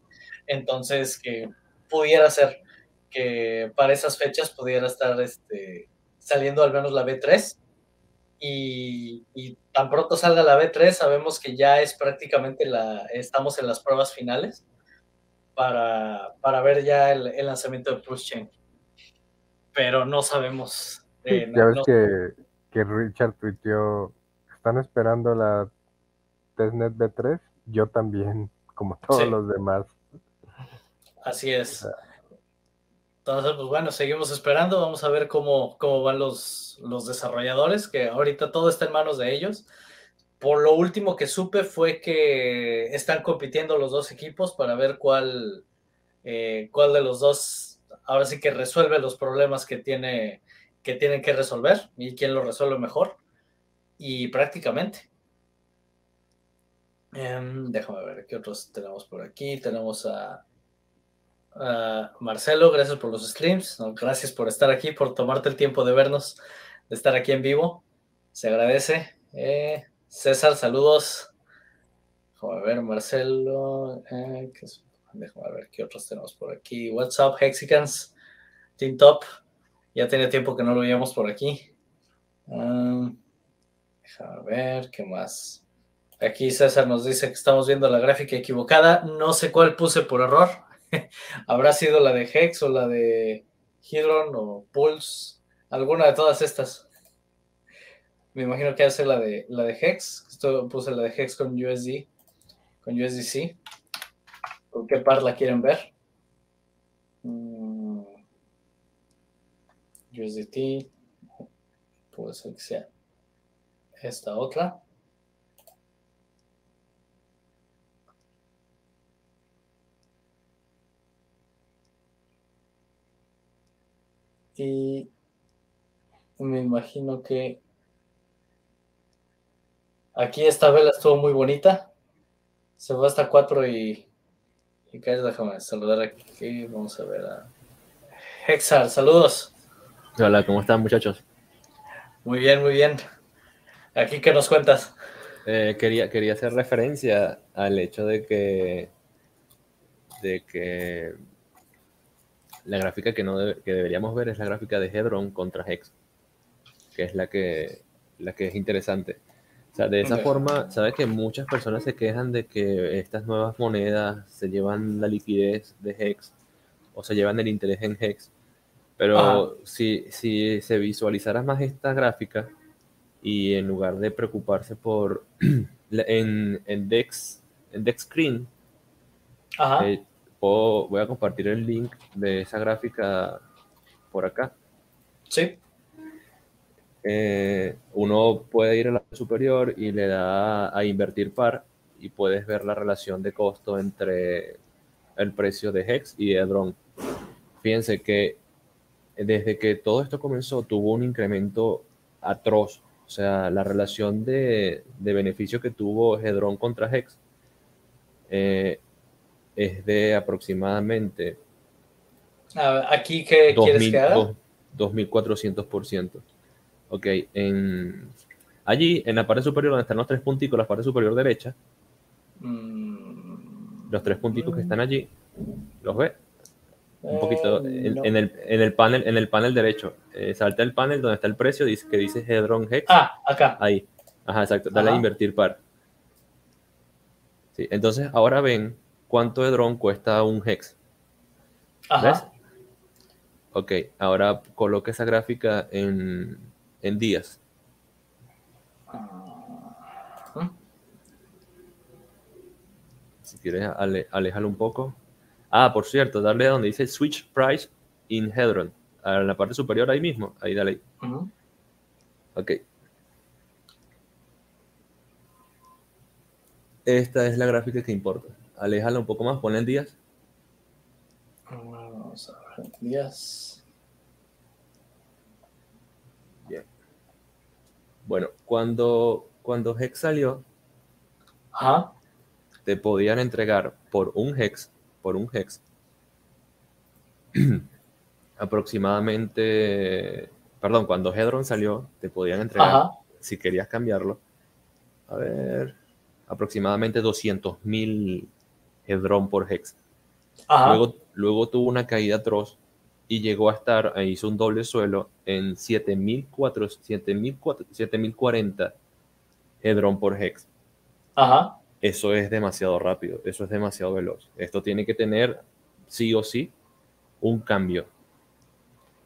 Entonces, que pudiera ser que para esas fechas pudiera estar este, saliendo al menos la B3. Y, tan pronto salga la B3, sabemos que ya es prácticamente la, estamos en las pruebas finales para, para ver ya el, lanzamiento de Push Chain. Pero no sabemos. Eh, ya ves que que Richard tuiteó, ¿están esperando la testnet B3? Yo también, como todos los demás. Así es. Entonces, pues bueno, seguimos esperando, vamos a ver cómo, cómo van los, los desarrolladores, que ahorita todo está en manos de ellos. Por lo último que supe fue que están compitiendo los dos equipos para ver cuál, eh, cuál de los dos ahora sí que resuelve los problemas que tiene que tienen que resolver y quién lo resuelve mejor. Y prácticamente. Em, déjame ver qué otros tenemos por aquí. Tenemos a, Marcelo, gracias por los streams. gracias por estar aquí, por tomarte el tiempo de vernos, de estar aquí en vivo. Se agradece. Eh, César, saludos. Déjame ver, Marcelo. Eh, déjame ver qué otros tenemos por aquí. WhatsApp, Hexicans, Team Top. Ya tenía tiempo que no lo veíamos por aquí. Um, Déjame ver qué más. Aquí César nos dice que estamos viendo la gráfica equivocada. No sé cuál puse por error. Habrá sido la de Hex o la de Hydron o Pulse. Alguna de todas estas. Me imagino que hace la de la de Hex. Esto puse la de Hex con USD. Con USDC. ¿Por qué par la quieren ver? Mm. USDT. Puede ser que sea esta otra. Y me imagino que aquí esta vela estuvo muy bonita. Se fue hasta 4 y, y déjame saludar aquí. Vamos a ver a Hexar, saludos. Hola, ¿cómo están muchachos? Muy bien, muy bien. Aquí, ¿qué nos cuentas? Eh, quería, quería hacer referencia al hecho de que, de que la gráfica que, no que deberíamos ver es la gráfica de Hedron contra Hex, que es la que, la que es interesante. O sea, de esa forma, sabes que muchas personas se quejan de que estas nuevas monedas se llevan la liquidez de Hex o se llevan el interés en Hex. Pero si, si se visualizara más esta gráfica y en lugar de preocuparse por en, en Dex, en Dex Screen, eh, voy a compartir el link de esa gráfica por acá. Sí. Eh, uno puede ir a la superior y le da a invertir par y puedes ver la relación de costo entre el precio de Hex y de Drone. Fíjense que desde que todo esto comenzó tuvo un incremento atroz. O sea, la relación de, beneficio que tuvo Hedron contra Hex eh, es de aproximadamente. ¿Aquí qué quieres que haga? 2.400%. Ok, en, allí en la parte superior donde están los tres punticos, la parte superior derecha, mm. los tres punticos que están allí, ¿los ve? Un poquito eh, en, el, en, el, panel, en el panel derecho. Eh, salta el panel donde está el precio dice, que dice Hedron Hex. Ah, acá. Ahí. Ajá, exacto. Dale a invertir par. Sí, entonces ahora ven cuánto de dron cuesta un hex. ¿Ves? Ok, ahora coloque esa gráfica en, días. Si quieres, ale, un poco. Ah, por cierto, darle a donde dice Switch Price in Hedron. A la parte superior ahí mismo. Ahí dale. Ok. Esta es la gráfica que importa aléjala un poco más, ponle en días. Vamos a ver, días. Bien. Bueno, cuando, cuando Hex salió, te podían entregar por un Hex, por un Hex, aproximadamente, perdón, cuando Hedron salió, te podían entregar, si querías cambiarlo, a ver, aproximadamente 200 mil Hedron por Hex. Luego, luego tuvo una caída atroz y llegó a estar, e hizo un doble suelo en 7040 Hedron por Hex. Ajá. Eso es demasiado rápido, eso es demasiado veloz. Esto tiene que tener, sí o sí, un cambio.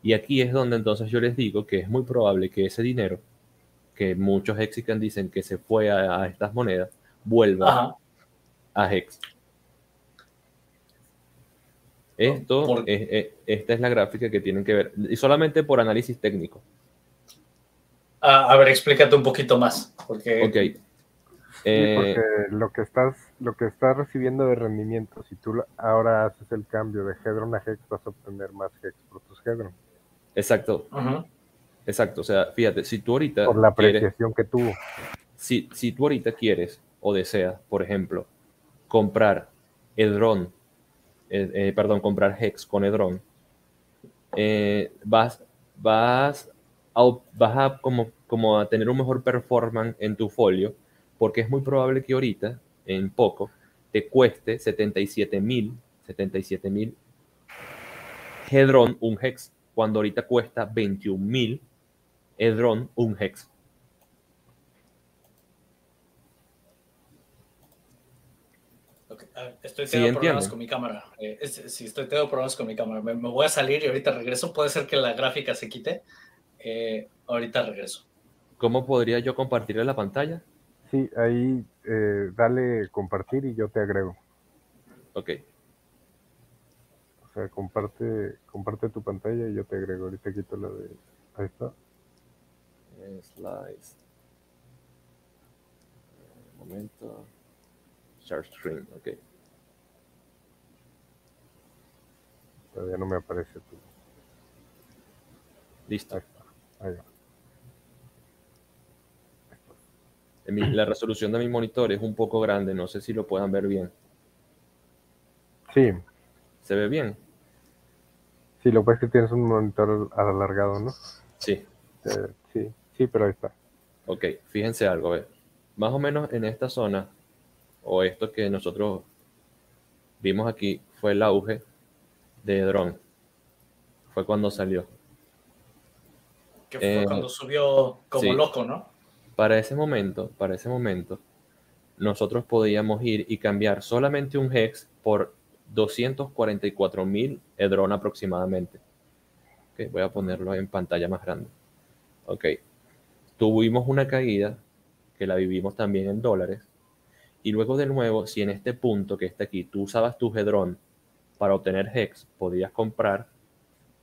Y aquí es donde entonces yo les digo que es muy probable que ese dinero, que muchos Hexican dicen que se fue a, estas monedas, vuelva a Hex. Esto, esta es la gráfica que tienen que ver, y solamente por análisis técnico. a ver, explícate un poquito más. Porque... Ok. Eh, porque lo que estás lo que estás recibiendo de rendimiento, si tú ahora haces el cambio de Hedron a Hex, vas a obtener más Hex por tus Hedron. Exacto. Exacto. O sea, fíjate, si tú ahorita. Por la apreciación que tuvo. Si, si tú ahorita quieres o deseas, por ejemplo, comprar Hedron eh, eh, perdón, comprar Hex con Edron, eh, vas, vas, a, vas a, como, como a tener un mejor performance en tu folio, porque es muy probable que ahorita, en poco, te cueste 77 mil, 77 mil hedron un hex, cuando ahorita cuesta 21 mil hedron un hex. Ah, estoy teniendo sí, problemas con mi cámara. Eh, es, sí, estoy teniendo problemas con mi cámara. Me, me, voy a salir y ahorita regreso. Puede ser que la gráfica se quite. Eh, ahorita regreso. ¿Cómo podría yo compartirle la pantalla? Sí, ahí eh, dale compartir y yo te agrego. Ok, O sea, comparte, comparte tu pantalla y yo te agrego. Ahorita quito la de. Ahí está. slides. Un momento. Share screen, ok. Todavía no me aparece tu. Listo. Ahí está. Ahí va. En mi- la resolución de mi monitor es un poco grande, no sé si lo puedan ver bien. Sí, ¿Se ve bien? sí, lo que pasa es que tienes un monitor alargado, ¿no? Sí. Eh, sí, sí, pero ahí está. Ok, fíjense algo, a ver. Más o menos en esta zona, o esto que nosotros vimos aquí, fue el auge de Drone. Fue cuando salió. Que fue Eh, cuando subió como sí. loco, ¿no? Para ese momento, para ese momento, nosotros podíamos ir y cambiar solamente un hex por 244 mil Edron aproximadamente. Ok, voy a ponerlo en pantalla más grande. Ok, tuvimos una caída que la vivimos también en dólares. Y luego de nuevo, si en este punto que está aquí tú usabas tu Hedron para obtener hex, podías comprar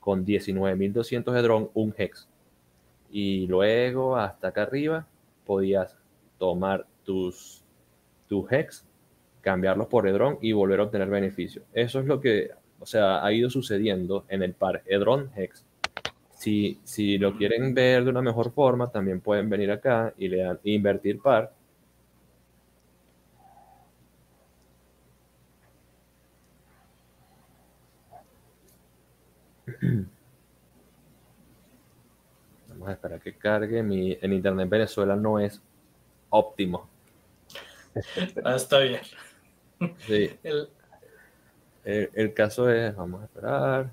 con 19.200 Hedron un hex. Y luego hasta acá arriba podías tomar tus, tus hex, cambiarlos por Hedron y volver a obtener beneficio. Eso es lo que, o sea, ha ido sucediendo en el par Hedron Hex. Si, si lo quieren ver de una mejor forma, también pueden venir acá y le dan invertir par. Vamos a esperar que cargue. Mi, el internet en Venezuela no es óptimo. Ah, está bien. Sí, El- El, el caso es, vamos a esperar.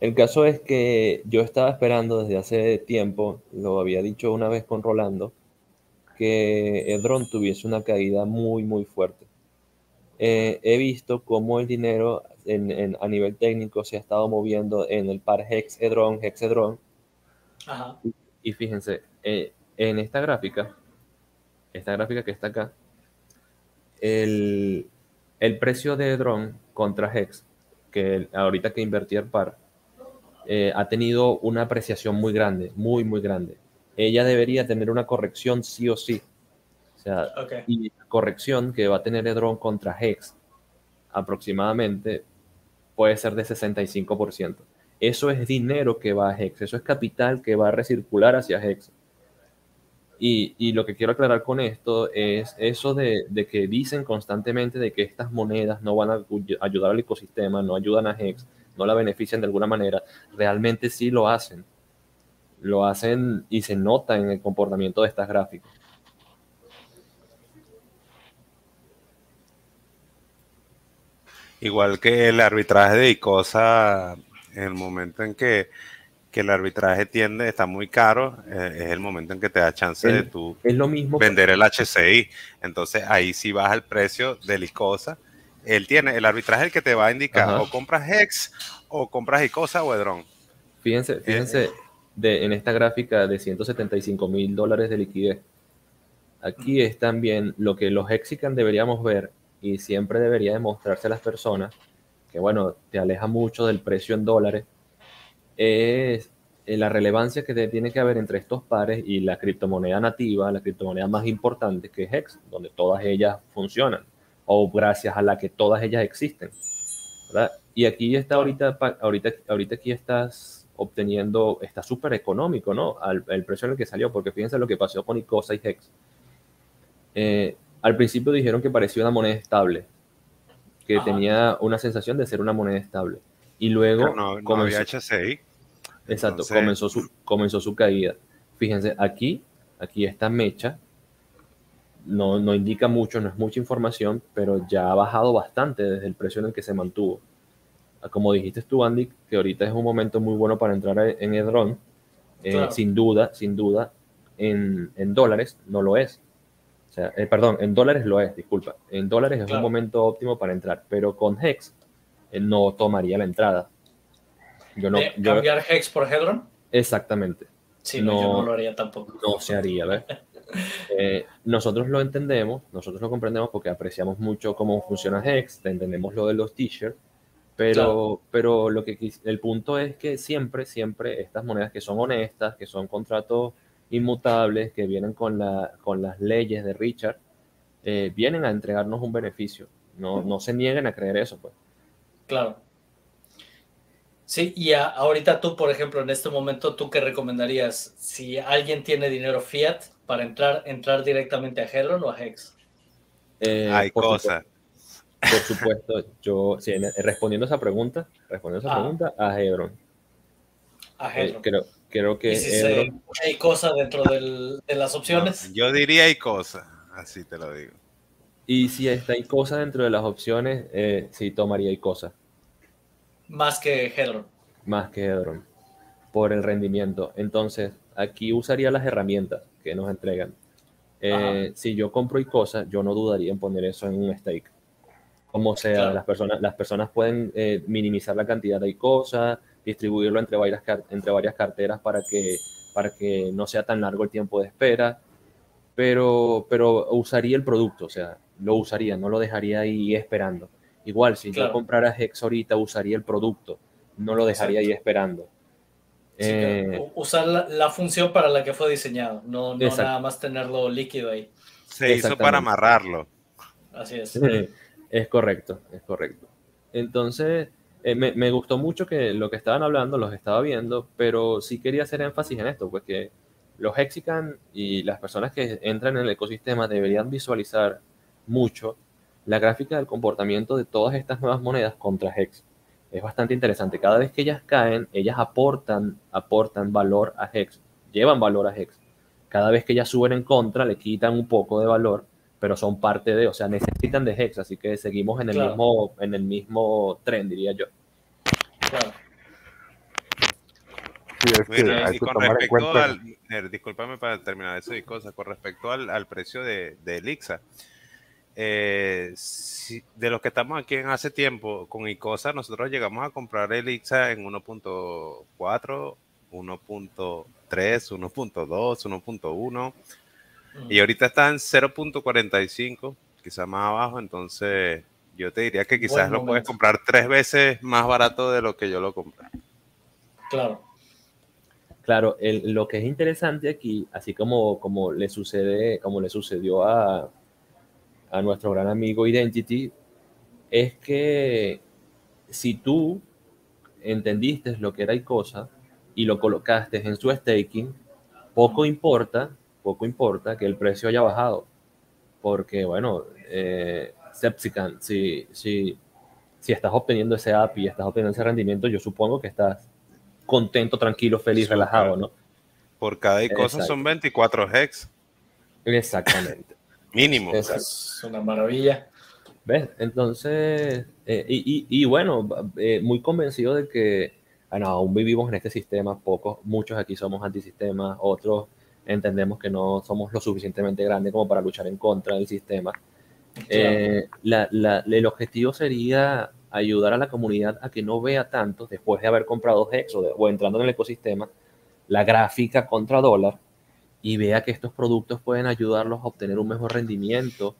El caso es que yo estaba esperando desde hace tiempo, lo había dicho una vez con Rolando, que el dron tuviese una caída muy, muy fuerte. Eh, he visto cómo el dinero en- en- a nivel técnico se ha estado moviendo en el par Hex Hedron, Hex Hedron, Ajá. y fíjense, eh, en esta gráfica, esta gráfica que está acá, el, el precio de Dron contra Hex, que el- ahorita que invertí el par, eh, ha tenido una apreciación muy grande, muy, muy grande. Ella debería tener una corrección sí o sí. Sea, y la corrección que va a tener Edron contra Hex aproximadamente puede ser de 65%. Eso es dinero que va a Hex, eso es capital que va a recircular hacia Hex. Y, y lo que quiero aclarar con esto es eso de, de que dicen constantemente de que estas monedas no van a ayu- ayudar al ecosistema, no ayudan a Hex, no la benefician de alguna manera. Realmente sí lo hacen. Lo hacen y se nota en el comportamiento de estas gráficas. Igual que el arbitraje de ICOSA, en el momento en que, que el arbitraje tiende, está muy caro, eh, es el momento en que te da chance de tú Es lo mismo. vender el HCI. Entonces ahí sí baja el precio del ICOSA. Él tiene, el arbitraje el que te va a indicar Ajá. o compras Hex o compras ICOSA o Edron. Fíjense, fíjense de, en esta gráfica de 175 mil dólares de liquidez. Aquí es también lo que los Hexican deberíamos ver y siempre debería demostrarse a las personas que, bueno, te aleja mucho del precio en dólares, es eh, la relevancia que tiene que haber entre estos pares y la criptomoneda nativa, la criptomoneda más importante que es Hex, donde todas ellas funcionan, o gracias a la que todas ellas existen. ¿verdad? Y aquí está ahorita, ahorita, ahorita aquí estás obteniendo, está súper económico, ¿no? Al, el precio en el que salió, porque fíjense lo que pasó con Icosa y Hex. Eh, al principio dijeron que parecía una moneda estable, que Ajá. tenía una sensación de ser una moneda estable. Y luego Pero no, no comenzó, había HCI. exacto, entonces- comenzó, su, comenzó su caída. Fíjense, aquí, aquí esta mecha no, no indica mucho, no es mucha información, pero ya ha bajado bastante desde el precio en el que se mantuvo. Ah, Como dijiste tú, Andy, que ahorita es un momento muy bueno para entrar en Edron, eh, Claro. sin duda, sin duda, en, en dólares no lo es. O sea, eh, perdón, en dólares lo es, disculpa. En dólares es Claro. un momento óptimo para entrar, pero con Hex eh, no tomaría la entrada. Yo no, ¿De yo, ¿Cambiar Hex por Hedron? exactamente, Sí, no, yo No. lo haría tampoco. no se haría, ¿ves? Eh, nosotros lo entendemos, nosotros lo comprendemos porque apreciamos mucho cómo funciona Hex, entendemos lo de los t-shirts, pero, Claro. pero lo que el punto es que siempre, siempre estas monedas que son honestas, que son contratos inmutables, que vienen con, la, con las leyes de Richard, eh, vienen a entregarnos un beneficio. No, no se nieguen a creer eso, pues. Claro. Sí, y a- ahorita tú, por ejemplo, en este momento, ¿tú qué recomendarías? Si alguien tiene dinero fiat para entrar, entrar directamente a Hedron o a Hex. Eh, Hay por cosas. Por supuesto, yo, sí, en- respondiendo a esa pregunta, respondiendo a esa Ah. pregunta, a Hebron. A Eh, Hedron. creo, creo que y si se- Hebron, hay cosas dentro del- de las opciones. Yo diría hay cosas, así te lo digo. y si está Icosa dentro de las opciones, eh, sí tomaría Icosa, Más que Hedron. más que Hebron, por el rendimiento. Entonces, aquí usaría las herramientas que nos entregan. Eh, si yo compro Icosa, yo no dudaría en poner eso en un stake. Como sea, Claro. las, personas, las personas pueden eh, minimizar la cantidad de Icosa, distribuirlo entre varias, entre varias carteras para que, para que no sea tan largo el tiempo de espera. Pero, pero usaría el producto, o sea, lo usaría, no lo dejaría ahí esperando. Igual, si Claro. yo comprara Hex ahorita, usaría el producto, no lo dejaría ahí esperando. Sí, Eh, claro. Usar la, la función para la que fue diseñado, no, no Exacto. nada más tenerlo líquido ahí. Se hizo para amarrarlo. Así es. Es correcto, es correcto. Entonces, eh, me, gustó mucho que lo que estaban hablando, los estaba viendo, pero sí quería hacer énfasis en esto, pues que los Hexican y las personas que entran en el ecosistema deberían visualizar mucho la gráfica del comportamiento de todas estas nuevas monedas contra Hex. Es bastante interesante. Cada vez que ellas caen, ellas aportan, aportan valor a Hex, llevan valor a Hex. Cada vez que ellas suben en contra, le quitan un poco de valor pero son parte de, o sea, necesitan de Hex, así que seguimos en el Claro. mismo en el mismo tren, diría yo. Claro. Sí, es que y con respecto al, eh, discúlpame para terminar eso y cosas, con respecto al, al precio de, de Elixa, eh, si- de los que estamos aquí en hace tiempo con Icosa, nosotros llegamos a comprar Elixa en 1.4, 1.3, 1.2, 1.1 y ahorita está en 0.45, quizás más abajo, entonces yo te diría que quizás Buen lo puedes comprar tres veces más barato de lo que yo lo compré. Claro. Claro, el- lo que es interesante aquí, así como, como le sucede, como le sucedió a, a nuestro gran amigo Identity, es que si tú entendiste lo que era Icosa y lo colocaste en su staking, poco importa, poco importa que el precio haya bajado. Porque, bueno, eh, Sepsican, si, si, si estás obteniendo ese API, estás obteniendo ese rendimiento, yo supongo que estás contento, tranquilo, feliz, Súper. relajado, ¿no? Por cada Exacto. son 24 hex, Exactamente. mínimo. Exacto. Es una maravilla. ¿Ves? Entonces, eh, y, y- y bueno, eh, muy convencido de que bueno, aún vivimos en este sistema, pocos, muchos aquí somos antisistemas, otros entendemos que no somos lo suficientemente grandes como para luchar en contra del sistema. Eh, la- la- el objetivo sería ayudar a la comunidad a que no vea tanto, después de haber comprado Hex o, de- o entrando en el ecosistema, la gráfica contra dólar y vea que estos productos pueden ayudarlos a obtener un mejor rendimiento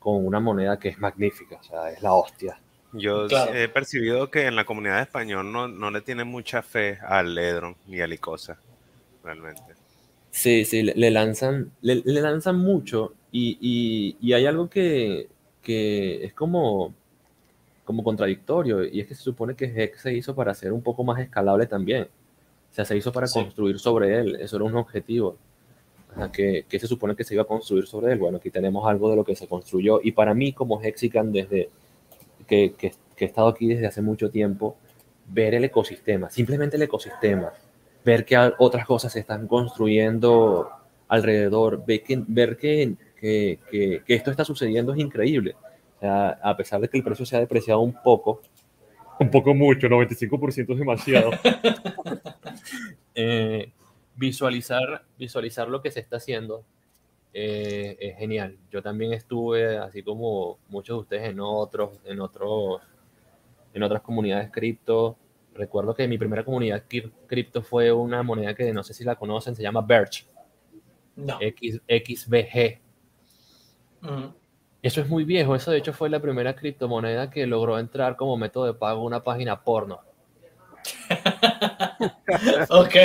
con una moneda que es magnífica, o sea, es la hostia. Yo Claro. he percibido que en la comunidad de español no, no le tienen mucha fe al Ledron ni a Icosa, realmente. Sí, sí, le, le lanzan, le, le lanzan mucho y, y- y hay algo que, que es como, como contradictorio y es que se supone que Hex se hizo para ser un poco más escalable también. O sea, se hizo para Sí. construir sobre él, eso era un objetivo. Ajá, que, que se supone que se iba a construir sobre él. Bueno, aquí tenemos algo de lo que se construyó y para mí como Hexican desde que, que- que he estado aquí desde hace mucho tiempo, ver el ecosistema, simplemente el ecosistema, ver que otras cosas se están construyendo alrededor, ver que, ver que, que- que- que esto está sucediendo es increíble. O sea, a pesar de que el precio se ha depreciado un poco, un poco mucho, 95% es demasiado. Eh, visualizar, visualizar lo que se está haciendo eh, es genial. Yo también estuve, así como muchos de ustedes, en otros, en otros, en otras comunidades cripto. Recuerdo que mi primera comunidad cripto fue una moneda que no sé si la conocen, se llama Birch. No. X, XBG. Ujú. Eso es muy viejo. Eso de hecho fue la primera criptomoneda que logró entrar como método de pago a una página porno. ok.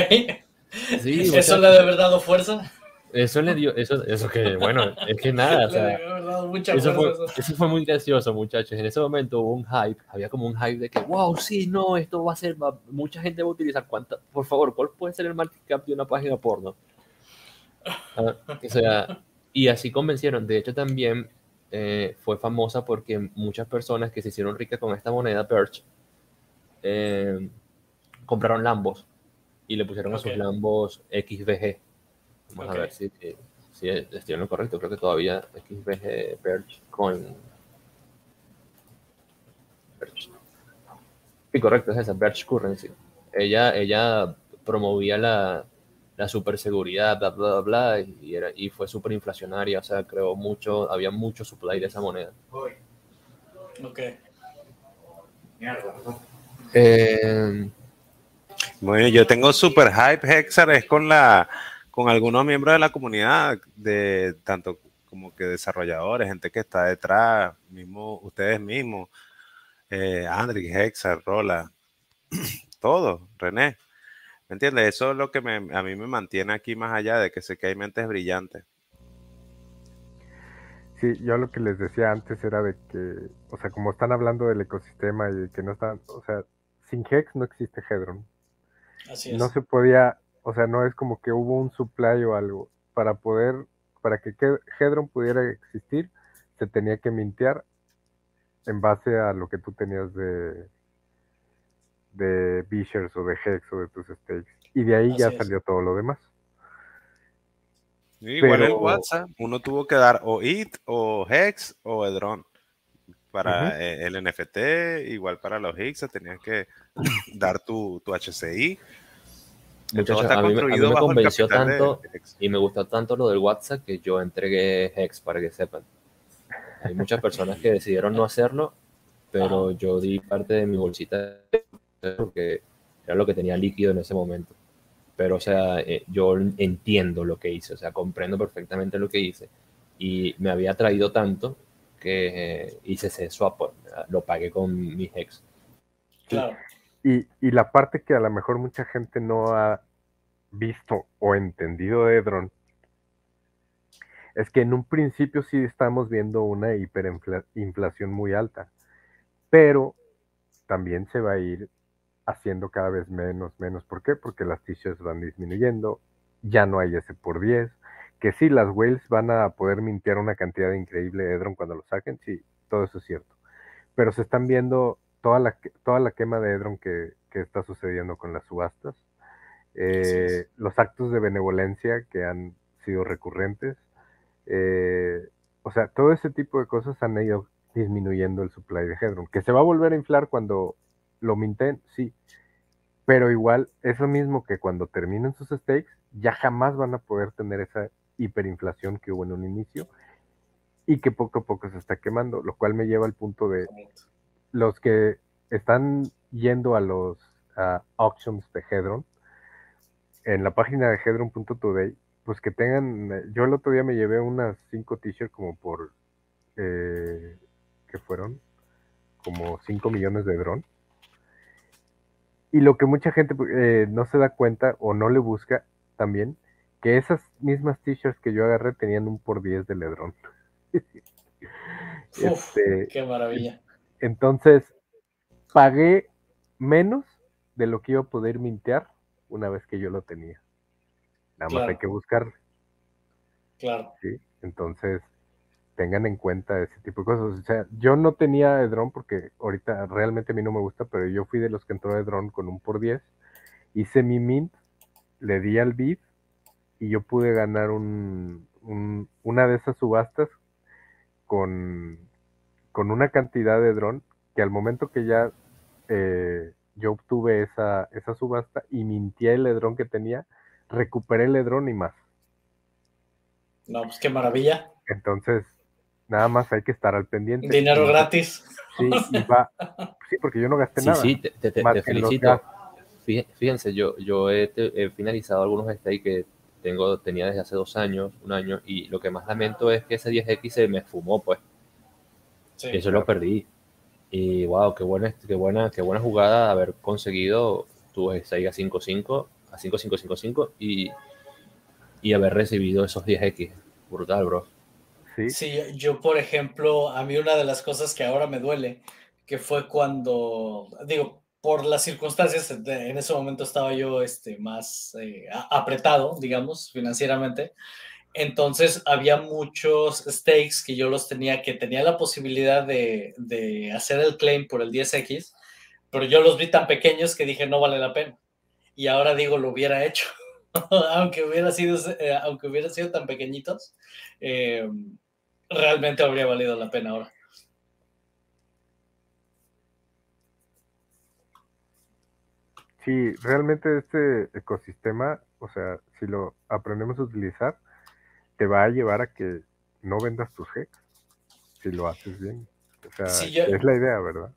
Sí, ¿Eso le ha de haber dado fuerza? Eso le dio, eso, eso que, bueno, es que nada, o sea, eso fue, eso. fue muy gracioso, muchachos. En ese momento hubo un hype, había como un hype de que, wow, sí, no, esto va a ser, va- mucha gente va a utilizar, ¿cuánta, por favor, cuál puede ser el market cap de una página porno? Ah, o sea, y así convencieron. De hecho, también eh, fue famosa porque muchas personas que se hicieron ricas con esta moneda, Perch, eh, compraron Lambos y le pusieron a sus. Lambos XVG. Vamos a ver si, si, estoy en lo correcto. Creo que todavía XVG Perch Coin. Perch. Sí, correcto, es esa, Perch Currency. Ella, ella promovía la, la superseguridad, bla, bla, bla, bla, y, era, y fue súper inflacionaria, o sea, creó mucho, había mucho supply de esa moneda. Ok. Eh, Bueno, yo tengo super hype, Hexar, es con la con algunos miembros de la comunidad, de tanto como que desarrolladores, gente que está detrás, mismo ustedes mismos, eh, Andrick, Hexar, Rola, todo, René. ¿Me entiendes? Eso es lo que me, a mí me mantiene aquí más allá de que sé que hay mentes brillantes. Sí, yo lo que les decía antes era de que, o sea, como están hablando del ecosistema y de que no están, o sea, sin Hex no existe Hedron. Así es. No se podía, o sea, no es como que hubo un supply o algo. Para poder, para que Hedron pudiera existir, se tenía que mintear en base a lo que tú tenías de de Bishers o de Hex o de tus stakes. Y de ahí ya es. salió todo lo demás. Igual Pero- WhatsApp, uno tuvo que dar o IT, o Hex, o Edron. Para eh, el NFT, igual para los Higgs, tenías que dar tu, tu HCI. Muchachos, está a mí, me- a mí me convenció tanto y me gustó tanto lo del WhatsApp que yo entregué Hex para que sepan. Hay muchas personas que decidieron no hacerlo, pero yo di parte de mi bolsita porque era lo que tenía líquido en ese momento. Pero, o sea, eh, yo entiendo lo que hice, o sea, comprendo perfectamente lo que hice. Y me había traído tanto que eh, hice ese swap, lo pagué con mi Hex. Claro. Y, la parte que a lo mejor mucha gente no ha visto o entendido de Edron es que en un principio sí estamos viendo una hiperinflación muy alta, pero también se va a ir haciendo cada vez menos, menos. ¿Por qué? Porque las t-shirts van disminuyendo, ya no hay ese por 10, que sí, las whales van a poder mintear una cantidad increíble de Edron cuando lo saquen, sí, todo eso es cierto. Pero se están viendo toda la, toda la quema de Edron que, que está sucediendo con las subastas, eh, los actos de benevolencia que han sido recurrentes, eh, o sea, todo ese tipo de cosas han ido disminuyendo el supply de Hedron, que se va a volver a inflar cuando lo minten, sí, pero igual es lo mismo que cuando terminen sus stakes, ya jamás van a poder tener esa hiperinflación que hubo en un inicio y que poco a poco se está quemando, lo cual me lleva al punto de los que están yendo a los auctions de Hedron, en la página de hedron.today, pues que tengan, eh, yo el otro día me llevé unas 5 t-shirts como por, eh, que fueron como 5 millones de dron. Y lo que mucha gente eh, no se da cuenta o no le busca también, que esas mismas t-shirts que yo agarré tenían un por 10 de Ledrón. Uf, Este, qué maravilla. Entonces, pagué menos de lo que iba a poder mintear una vez que yo lo tenía. Nada más hay que buscar, Claro. ¿sí? Entonces, tengan en cuenta ese tipo de cosas. O sea, yo no tenía Edron porque ahorita realmente a mí no me gusta, pero yo fui de los que entró a Edron con un por 10. Hice mi mint, le di al bid y yo pude ganar un, un- una de esas subastas con, con una cantidad de dron que al momento que ya eh, yo obtuve esa, esa subasta y mintié el ledrón que tenía, recuperé el ledrón y más. No, pues qué maravilla. Entonces, nada más hay que estar al pendiente. Dinero gratis. Sí, y va, sí, porque yo no gasté Sí, nada. sí, te, te- felicito. Fíjense, yo, yo he, te- he finalizado algunos stakes que tengo, tenía desde hace dos años, un año, y lo que más lamento es que ese 10X se me fumó, pues. Sí. Eso lo perdí. Y wow, qué buena, qué buena, qué buena jugada haber conseguido tu stake a 5.5, a 5.555 y, y haber recibido esos 10X. Brutal, bro. Sí, Sí, yo, por ejemplo, a mí una de las cosas que ahora me duele, que fue cuando, digo, por las circunstancias, de- en ese momento estaba yo este, más eh, apretado, digamos, financieramente. Entonces había muchos stakes que yo los tenía, que tenía la posibilidad de, hacer el claim por el 10X, pero yo los vi tan pequeños que dije no vale la pena. Y ahora digo, lo hubiera hecho, aunque hubiera sido, eh, aunque hubiera sido tan pequeñitos. eh, realmente habría valido la pena ahora. sí, realmente este ecosistema, o sea, si lo aprendemos a utilizar, te va a llevar a que no vendas tus hex, si lo haces bien. O sea, Sí, yo- es la idea, ¿verdad?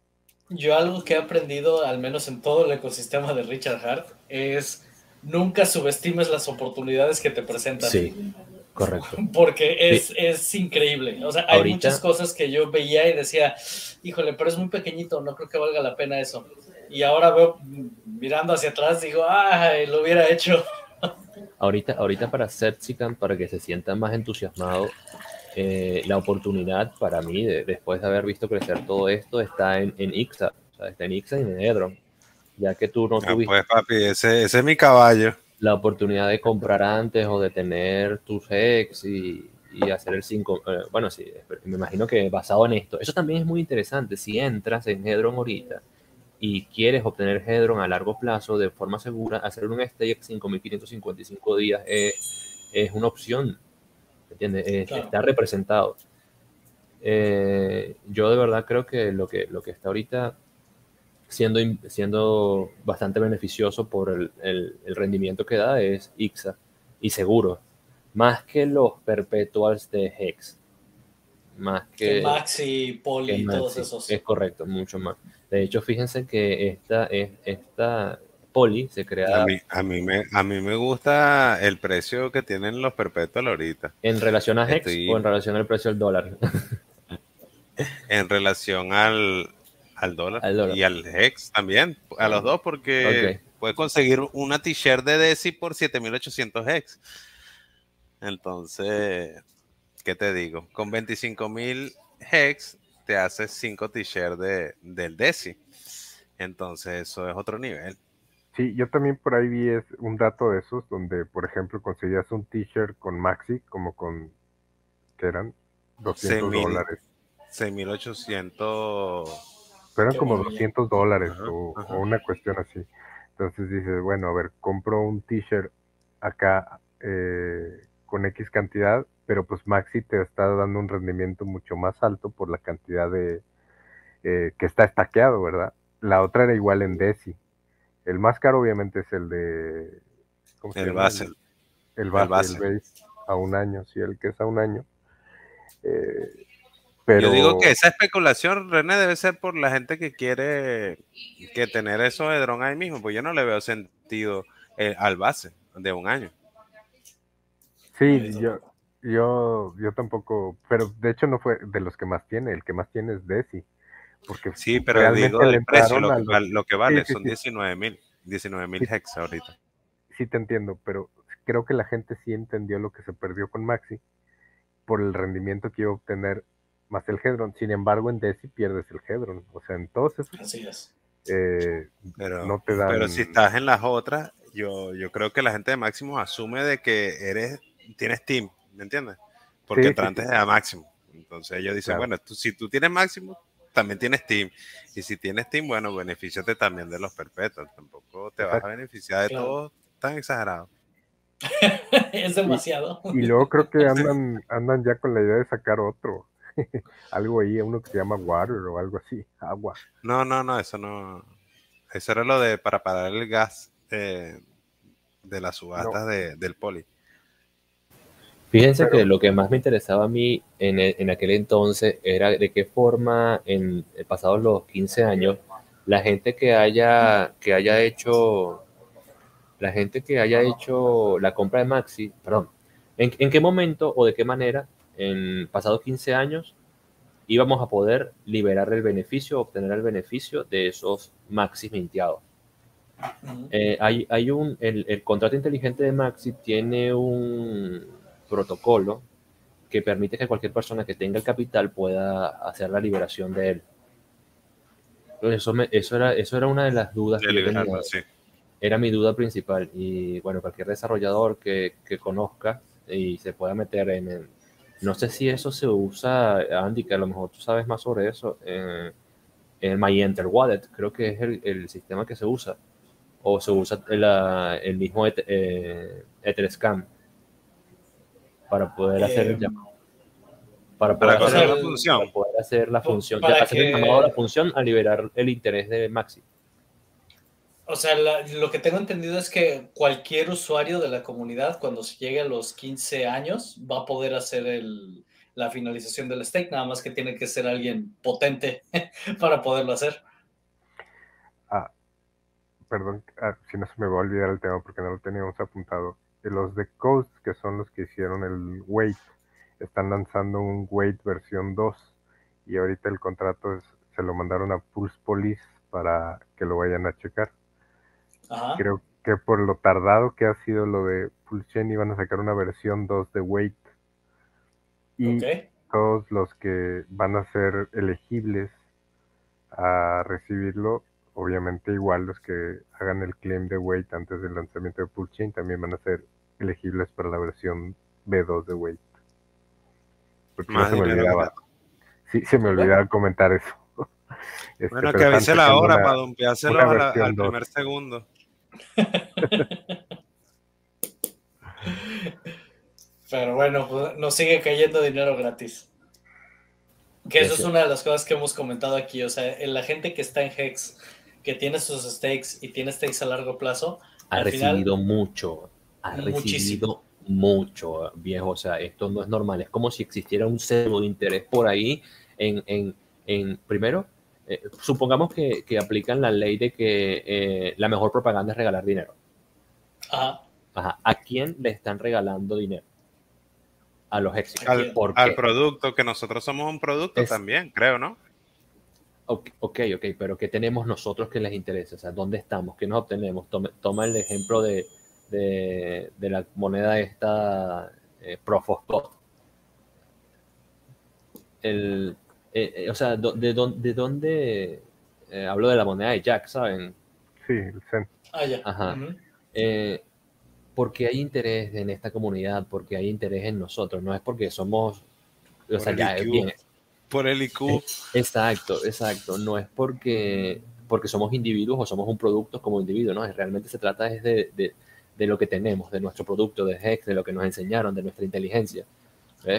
Yo algo que he aprendido, al menos en todo el ecosistema de Richard Hart, es nunca subestimes las oportunidades que te presentan. Sí, correcto. Porque es, es increíble. O sea, hay Ahorita- muchas cosas que yo veía y decía, híjole, pero es muy pequeñito, no creo que valga la pena eso. Y ahora veo, mm, mirando hacia atrás, digo, ay, lo hubiera hecho. Ahorita, ahorita para Sepsican, para que se sienta más entusiasmado, eh, la oportunidad para mí, de- después de haber visto crecer todo esto, está en, en Ixa. O sea, está en Ixa y en Edron. Ya que tú no Ah, tuviste pues papi, ese, ese es mi caballo. la oportunidad de comprar antes o de tener tus ex y, y hacer el 5. bueno, sí, me imagino que basado en esto. Eso también es muy interesante. Si entras en Hedron ahorita y quieres obtener Hedron a largo plazo de forma segura, hacer un stake 5555 días es, es una opción. ¿Entiendes? Es- Claro. Está representado. Eh, yo de verdad creo que lo que, lo que está ahorita siendo, siendo bastante beneficioso por el, el- el rendimiento que da es IXA y seguro, más que los perpetuals de Hex, más Que que, Maxi, Poli que y todos esos. Es correcto, mucho más. De hecho, fíjense que esta, es- esta Poli se crea A mí, a, mí me, a mí me gusta el precio que tienen los perpetual ahorita. en relación a Hex Estoy- o en relación al precio del dólar. En relación al, al, dólar, Al dólar. y al Hex también. A los dos, porque Ok. puedes conseguir una t-shirt de Desi por 7800 Hex. Entonces, ¿qué te digo? Con 25.000 Hex te haces 5 t-shirts de, del Desi. Entonces, eso es otro nivel. Sí, yo también por ahí vi es un dato de esos donde, por ejemplo, conseguías un t-shirt con Maxi, como con, que eran 200 6,000. dólares. 6.800. Pero eran como maravilla. 200 dólares Ajá, o, ajá. o una cuestión así. Entonces dices, bueno, a ver, compro un t-shirt acá eh, con X cantidad, pero pues Maxi te está dando un rendimiento mucho más alto por la cantidad de eh, que está estaqueado, ¿verdad? La otra era igual en Desi. El más caro obviamente es el de... ¿cómo se El llama? base. El base, el base. base, a un año, sí, el que es a un año. Eh, pero... Yo digo que esa especulación, René, debe ser por la gente que quiere que tener eso de dron ahí mismo, pues yo no le veo sentido eh, al base de un año. Sí, yo, yo, yo tampoco, pero de hecho no fue de los que más tiene, el que más tiene es Desi, porque Sí, pero digo el precio, lo que, los- val- lo que vale, sí, son sí. 19 mil, 19 mil Sí. hex ahorita. sí te entiendo, pero creo que la gente sí entendió lo que se perdió con Maxi por el rendimiento que iba a obtener más el Hedron. Sin embargo, en Desi pierdes el Hedron, o sea, en todos esos Así es. eh, Pero, no te dan. pero si estás en las otras, yo, yo creo que la gente de Máximo asume de que eres, tienes team, ¿me entiendes? Porque Sí, sí, entrantes sí. a Máximo. Entonces ellos dicen, Claro. bueno, tú, si tú tienes Máximo, también tienes team. Y si tienes team, bueno, benefíciate también de los perpetuos. Tampoco te vas a beneficiar de Claro. todo tan exagerado. es demasiado. Y luego creo que andan, andan ya con la idea de sacar otro. algo ahí, uno que se llama Water o algo así, agua. No, no, no, eso no. Eso era lo de para parar el gas eh, de las subastas de- del poli. Fíjense que lo que más me interesaba a mí en, e, en, aquel entonces era de qué forma, en pasados los 15 años, la gente que haya, que haya hecho, la gente que haya hecho la compra de Maxi, perdón, en, en qué momento o de qué manera, en pasados 15 años, íbamos a poder liberar el beneficio, obtener el beneficio de esos Maxis minteados. Eh, hay, hay un, el, el contrato inteligente de Maxi tiene un protocolo que permite que cualquier persona que tenga el capital pueda hacer la liberación de él. eso, eso, era, eso era una de las dudas que tenía. Era mi duda principal. Y bueno, cualquier desarrollador que, que conozca y se pueda meter en, el, no sé si eso se usa, Andy, que a lo mejor tú sabes más sobre eso, en, en MyEnter Wallet, creo que es el, el, sistema que se usa. O se usa el, el mismo eh, Etherscan para poder hacer el eh, llamado. Para poder, hacer, la función. Para poder hacer la función. Para hacer el llamado a la función a liberar el interés de Maxi. O sea, la, lo que tengo entendido es que cualquier usuario de la comunidad, cuando se llegue a los 15 años, va a poder hacer el, la finalización del stake, nada más que tiene que ser alguien potente para poderlo hacer. Ah, perdón, ah, si no se me va a olvidar el tema porque no lo teníamos apuntado los de Coast, que son los que hicieron el Wait, están lanzando un Wait versión 2 y ahorita el contrato es, se lo mandaron a Pulse Police para que lo vayan a checar. Creo que por lo tardado que ha sido lo de Pulse Chain iban a sacar una versión 2 de Wait. Y todos los que van a ser elegibles a recibirlo obviamente igual los que hagan el claim de Wait antes del lanzamiento de Pulchain también van a ser elegibles para la versión B2 de Wait. Porque no se me olvidaba. Sí, se me olvidaba comentar eso. Este, bueno, que avise la hora para dompeárselo al primer segundo. Pero bueno, pues, nos sigue cayendo dinero gratis. Que eso es una de las cosas que hemos comentado aquí. O sea, la gente que está en Hex que tiene sus stakes y tiene stakes a largo plazo. Ha recibido mucho, ha recibido mucho, viejo. O sea, esto no es normal. Es como si existiera un cero de interés por ahí en, en, en primero, eh, supongamos que, que, aplican la ley de que eh, la mejor propaganda es regalar dinero. Ajá. Ajá. ¿A quién le están regalando dinero? A los éxitos. Al, al producto, que nosotros somos un producto también, creo, ¿no? Ok, ok, pero ¿qué tenemos nosotros que les interesa? O sea, ¿dónde estamos? ¿Qué nos obtenemos? Toma, el ejemplo de, de, la moneda esta eh, El, eh, eh, o sea, ¿de, de dónde eh, hablo de la moneda de Jack, ¿saben? Sí, el CEN. Ah, ya. Ajá. porque hay interés en esta comunidad, porque hay interés en nosotros, no es porque somos, o sea, ya es bien, por el IQ. Eh, exacto, exacto. No es porque, porque somos individuos o somos un producto como individuo, ¿no? Realmente se trata es de, de, de, lo que tenemos, de nuestro producto, de Hex, de lo que nos enseñaron, de nuestra inteligencia.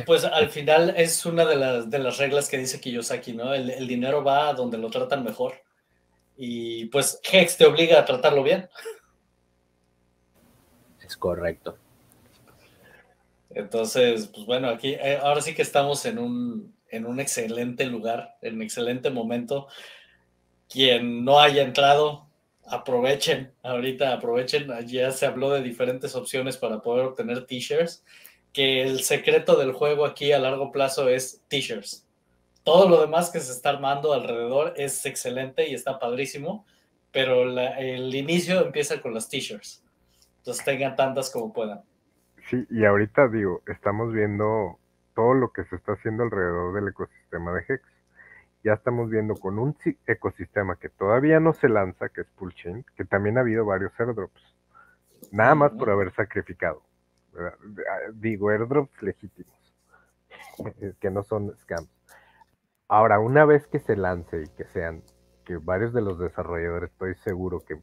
Pues al final es una de las, de las reglas que dice Kiyosaki, ¿no? El, el dinero va a donde lo tratan mejor. Y pues Hex te obliga a tratarlo bien. Es correcto. Entonces, pues bueno, aquí eh, ahora sí que estamos en un, en un excelente lugar, en un excelente momento. Quien no haya entrado, aprovechen, ahorita aprovechen, ya se habló de diferentes opciones para poder obtener t-shirts, que el secreto del juego aquí a largo plazo es t-shirts. Todo lo demás que se está armando alrededor es excelente y está padrísimo, pero el inicio empieza con las t-shirts. Entonces tengan tantas como puedan. Sí, y ahorita digo, estamos viendo todo lo que se está haciendo alrededor del ecosistema de Hex. Ya estamos viendo con un ecosistema que todavía no se lanza, que es Pulchain, que también ha habido varios airdrops. Nada más por haber sacrificado. Digo, airdrops legítimos, que no son scams. Ahora, una vez que se lance y que sean, que varios de los desarrolladores, estoy seguro que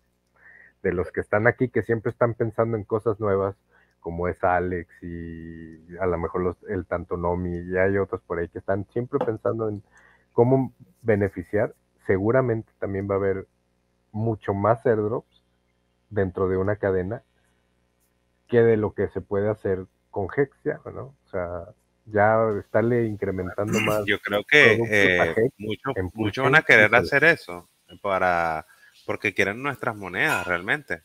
de los que están aquí, que siempre están pensando en cosas nuevas, como es Alex y a lo mejor los, el Tantonomi y hay otros por ahí que están siempre pensando en cómo beneficiar, seguramente también va a haber mucho más airdrops dentro de una cadena que de lo que se puede hacer con Hex ya, ¿no? O sea, ya estarle incrementando más. Yo creo que eh, muchos van a querer hacer eso para porque quieren nuestras monedas realmente.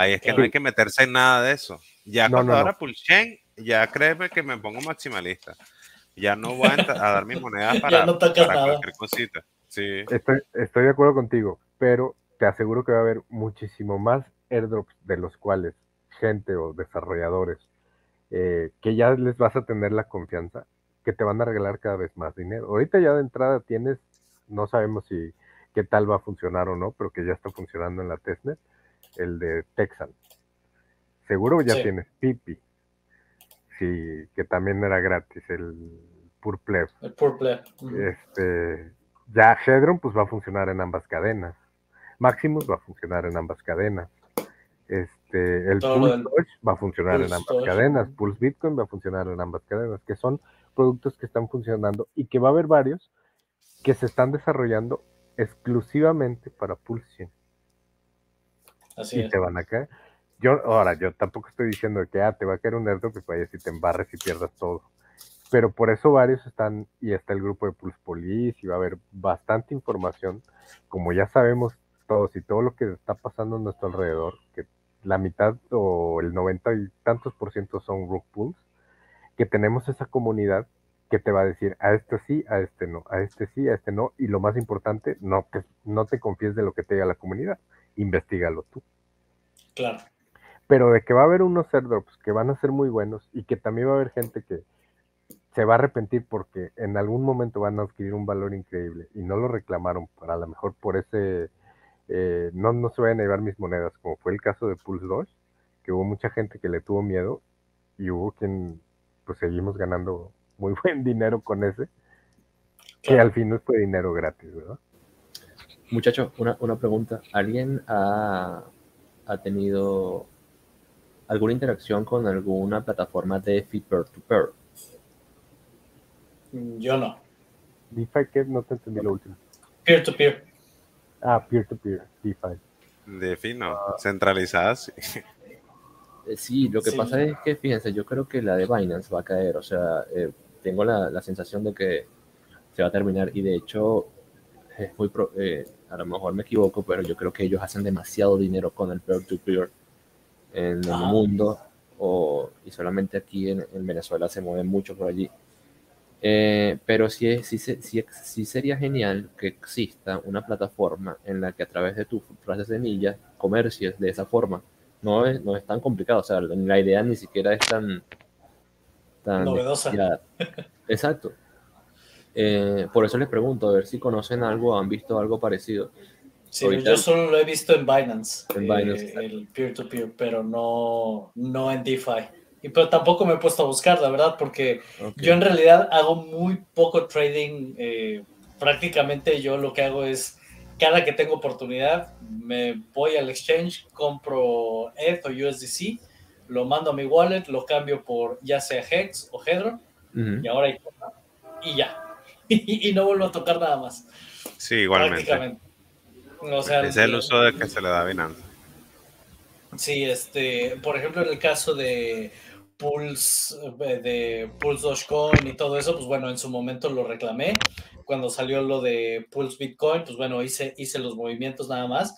Ahí es que no hay que meterse en nada de eso. Ya cuando ahora Pulchen, ya créeme que me pongo maximalista. Ya no voy a, dar mis monedas para, cualquier cosita. Sí. Estoy, estoy de acuerdo contigo, pero te aseguro que va a haber muchísimo más airdrops de los cuales gente o desarrolladores eh, que ya les vas a tener la confianza que te van a regalar cada vez más dinero. Ahorita ya de entrada tienes, no sabemos si qué tal va a funcionar o no, pero que ya está funcionando en la testnet, el de Texan. Seguro ya tienes Pipi, sí, que también era gratis, el Purple. El Purple. Este, ya Hedron pues va a funcionar en ambas cadenas. Maximus va a funcionar en ambas cadenas. Este, el Pulse va a funcionar en ambas cadenas. Pulse Bitcoin va a funcionar en ambas cadenas, que son productos que están funcionando y que va a haber varios que se están desarrollando exclusivamente para Pulse Así y te van a caer. Yo, ahora, yo tampoco estoy diciendo que ah, te va a caer un airdrop y vayas y te embarres y pierdas todo. Pero por eso varios están, y está el grupo de Pulse Police, y va a haber bastante información, como ya sabemos todos y todo lo que está pasando a nuestro alrededor, que la mitad o el 90 y tantos por ciento son rook pools, que tenemos esa comunidad que te va a decir a este sí, a este no, a este sí, a este no, y lo más importante, no te, no te confíes de lo que te diga la comunidad, investigalo tú. Claro. Pero de que va a haber unos airdrops que van a ser muy buenos y que también va a haber gente que se va a arrepentir porque en algún momento van a adquirir un valor increíble y no lo reclamaron para a lo mejor por ese eh, no, no se vayan a llevar mis monedas, como fue el caso de Pulse 2, que hubo mucha gente que le tuvo miedo y hubo quien, pues seguimos ganando muy buen dinero con ese, que al fin no fue dinero gratis, ¿verdad? Muchachos, una, una, pregunta. ¿Alguien ha, ha, tenido alguna interacción con alguna plataforma de DeFi peer-to-peer? Yo no. ¿DeFi qué? No te entendí lo último. Peer-to-peer. Ah, peer-to-peer, DeFi. DeFi no, centralizadas. Eh, sí. lo que pasa es que, fíjense, yo creo que la de Binance va a caer, o sea, eh, tengo la, la, sensación de que se va a terminar y de hecho es muy, eh, a lo mejor me equivoco, pero yo creo que ellos hacen demasiado dinero con el peer-to-peer en el mundo o, y solamente aquí en, en Venezuela se mueve mucho por allí. Eh, pero sí, sí, sí, sí, sería genial que exista una plataforma en la que a través de tus frases de semillas comercies de esa forma. No es, no es tan complicado, o sea, la idea ni siquiera es tan... tan Novedosa. Exacto. Eh, por eso les pregunto, a ver si conocen algo, han visto algo parecido. Sí, yo solo lo he visto en Binance, en Binance eh, el peer-to-peer, pero no, no en DeFi. Y pero tampoco me he puesto a buscar, la verdad, porque yo en realidad hago muy poco trading. Eh, prácticamente yo lo que hago es, cada que tengo oportunidad, me voy al exchange, compro ETH o USDC, lo mando a mi wallet, lo cambio por ya sea Hex o Hedron, y ahora y ya. y, no vuelvo a tocar nada más. Sí, igualmente. O sea, es el uso de que se le da Binance. Sí, este, por ejemplo, en el caso de Pulse, eh, de Pulse Dogecoin y todo eso, pues bueno, en su momento lo reclamé. Cuando salió lo de Pulse Bitcoin, pues bueno, hice, hice los movimientos nada más.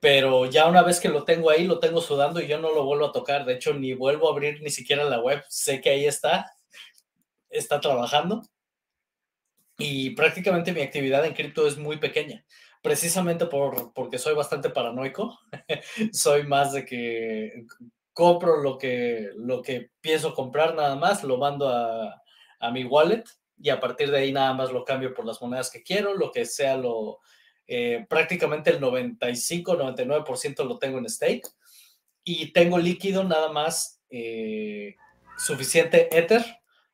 Pero ya una vez que lo tengo ahí, lo tengo sudando y yo no lo vuelvo a tocar. De hecho, ni vuelvo a abrir ni siquiera la web. Sé que ahí está, está trabajando. Y prácticamente mi actividad en cripto es muy pequeña precisamente por, porque soy bastante paranoico. soy más de que compro lo que, lo que pienso comprar nada más, lo mando a, a, mi wallet y a partir de ahí nada más lo cambio por las monedas que quiero, lo que sea lo... Eh, prácticamente el 95-99% lo tengo en stake y tengo líquido nada más eh, suficiente Ether,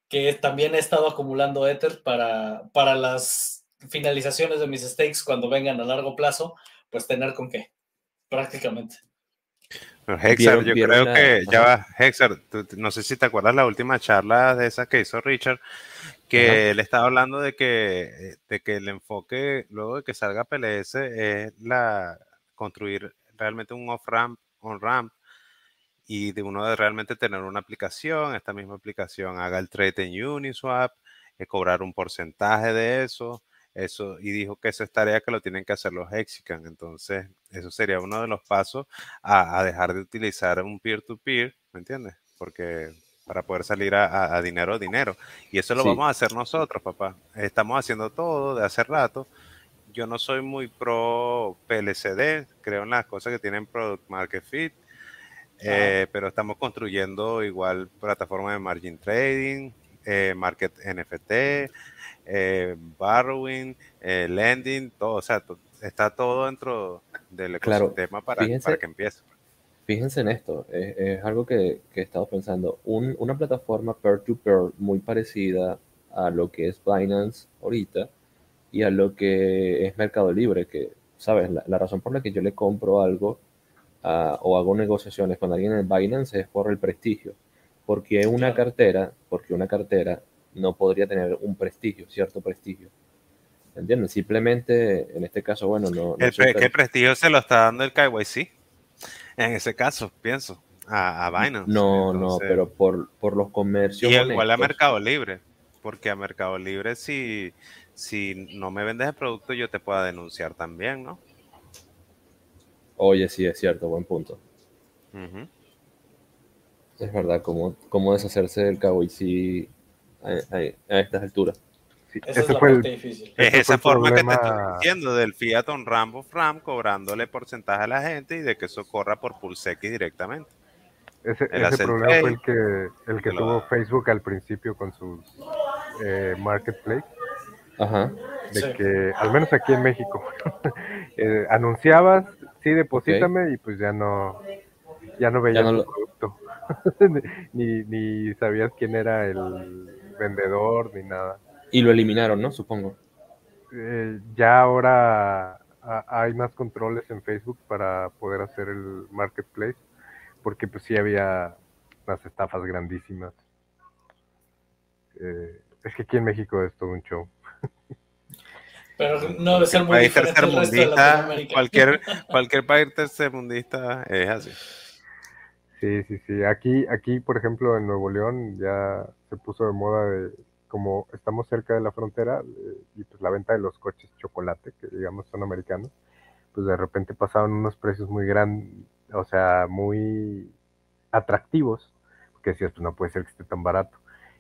que también he estado acumulando Ether para, para las finalizaciones de mis stakes cuando vengan a largo plazo, pues tener con qué, prácticamente. Hexar, yo creo que ya va, Hexar, no sé si te acuerdas la última charla de esa que hizo Richard, que él estaba hablando de que, de que el enfoque luego de que salga PLS es la construir realmente un off-ramp, on-ramp, y de uno de realmente tener una aplicación, esta misma aplicación haga el trade en Uniswap, eh, cobrar un porcentaje de eso, eso, y dijo que esa es tarea que lo tienen que hacer los Hexican. Entonces, eso sería uno de los pasos a, dejar de utilizar un peer-to-peer, ¿me entiendes? Porque para poder salir a, dinero a dinero. Y eso lo vamos a hacer nosotros, papá. Estamos haciendo todo de hace rato. Yo no soy muy pro PLCD, creo en las cosas que tienen Product Market Fit, eh, pero estamos construyendo igual plataformas de margin trading, eh, market NFT, eh, borrowing, eh, lending, todo, o sea, está todo dentro del ecosistema para, para, que empiece. Fíjense en esto, es, algo que, que, he estado pensando. una plataforma peer-to-peer muy parecida a lo que es Binance ahorita y a lo que es Mercado Libre, que, ¿sabes? La, razón por la que yo le compro algo ah, o hago negociaciones con alguien en Binance es por el prestigio. Porque una cartera, porque una cartera no podría tener un prestigio, cierto prestigio. ¿Entiendes? Simplemente, en este caso, bueno, no... ¿Qué prestigio se lo está dando el KYC? En ese caso, pienso, a, a Binance. No, no, pero por, por los comercios... Y igual a Mercado Libre, porque a Mercado Libre si, si no me vendes el producto yo te puedo denunciar también, ¿no? Oye, sí, es cierto, buen punto. Es verdad, ¿cómo, cómo deshacerse del KYC a, estas alturas. esa es fue difícil. Es esa forma que te estoy diciendo del Fiat on Rambo Fram cobrándole porcentaje a la gente y de que eso corra por Pulsex directamente. Ese, ese problema fue el que, el que tuvo Facebook al principio con sus eh, marketplace. Ajá. De que, al menos aquí en México, eh, anunciabas, sí, deposítame, y pues ya no, ya no veías el producto. ni, ni sabías quién era el, vendedor ni nada. Y lo eliminaron, ¿no? Supongo. Eh, ya ahora hay más controles en Facebook para poder hacer el marketplace, porque pues sí había unas estafas grandísimas. Eh, es que aquí en México es todo un show. Pero no debe ser muy diferente cualquier, cualquier país tercermundista es así. Sí, sí, sí. Aquí, aquí, por ejemplo, en Nuevo León ya se puso de moda de, como estamos cerca de la frontera eh, y pues la venta de los coches chocolate, que digamos son americanos, pues de repente pasaban unos precios muy grandes, o sea, muy atractivos, porque decías, pues no puede ser que esté tan barato.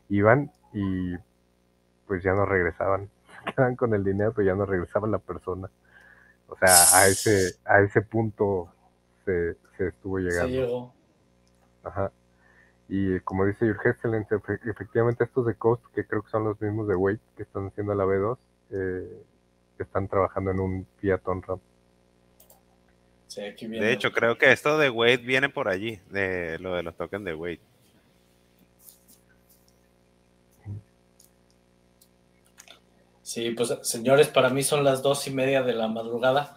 Iban y pues ya no regresaban, quedaban con el dinero, pero ya no regresaba la persona. O sea, a ese, a ese punto se, se estuvo llegando. Se llegó. Ajá. Y como dice Excellency, efectivamente estos de Coast, que creo que son los mismos de Wait que están haciendo la B2, eh, están trabajando en un Fiat On-Ramp. De hecho, creo que esto de Wait viene por allí, de lo de los tokens de Wait. Sí, pues señores, para mí son las dos y media de la madrugada.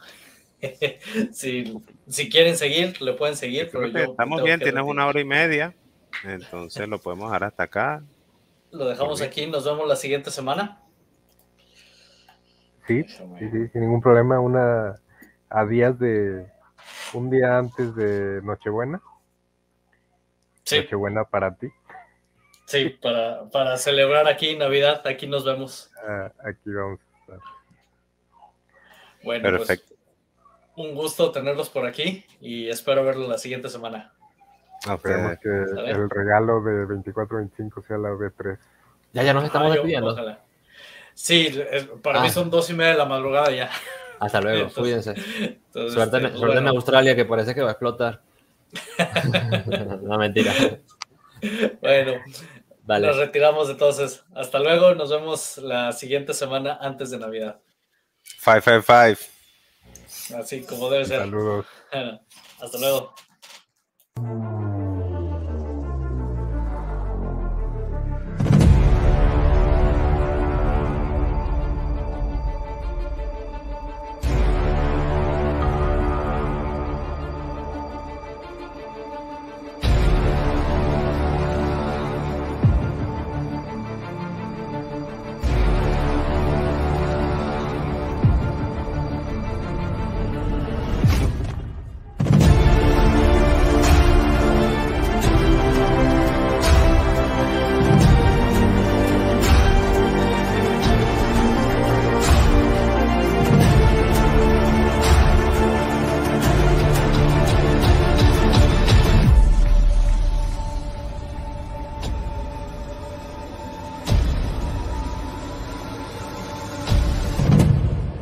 si, si, quieren seguir, le pueden seguir. Pero estamos bien, tienes una hora y media. Entonces lo podemos dejar hasta acá. Lo dejamos aquí, nos vemos la siguiente semana. Sí, sí, sin ningún problema. Una a días de un día antes de Nochebuena. Sí. Nochebuena para ti. Sí, para, para celebrar aquí Navidad, aquí nos vemos. Ah, aquí vamos a estar. Bueno, pues, Perfecto. Un gusto tenerlos por aquí y espero verlos la siguiente semana. Esperemos que el regalo de 24-25 sea la B3. Ya, ya nos estamos despidiendo. Sí, para mí ah. son dos y media de la madrugada ya. Hasta luego, cuídense. suerte, en, este, en Australia que parece que va a explotar. no, mentira. Bueno, vale. nos retiramos entonces. Hasta luego, nos vemos la siguiente semana antes de Navidad. Five, five, five. Así como debe ser. Saludos. Hasta luego.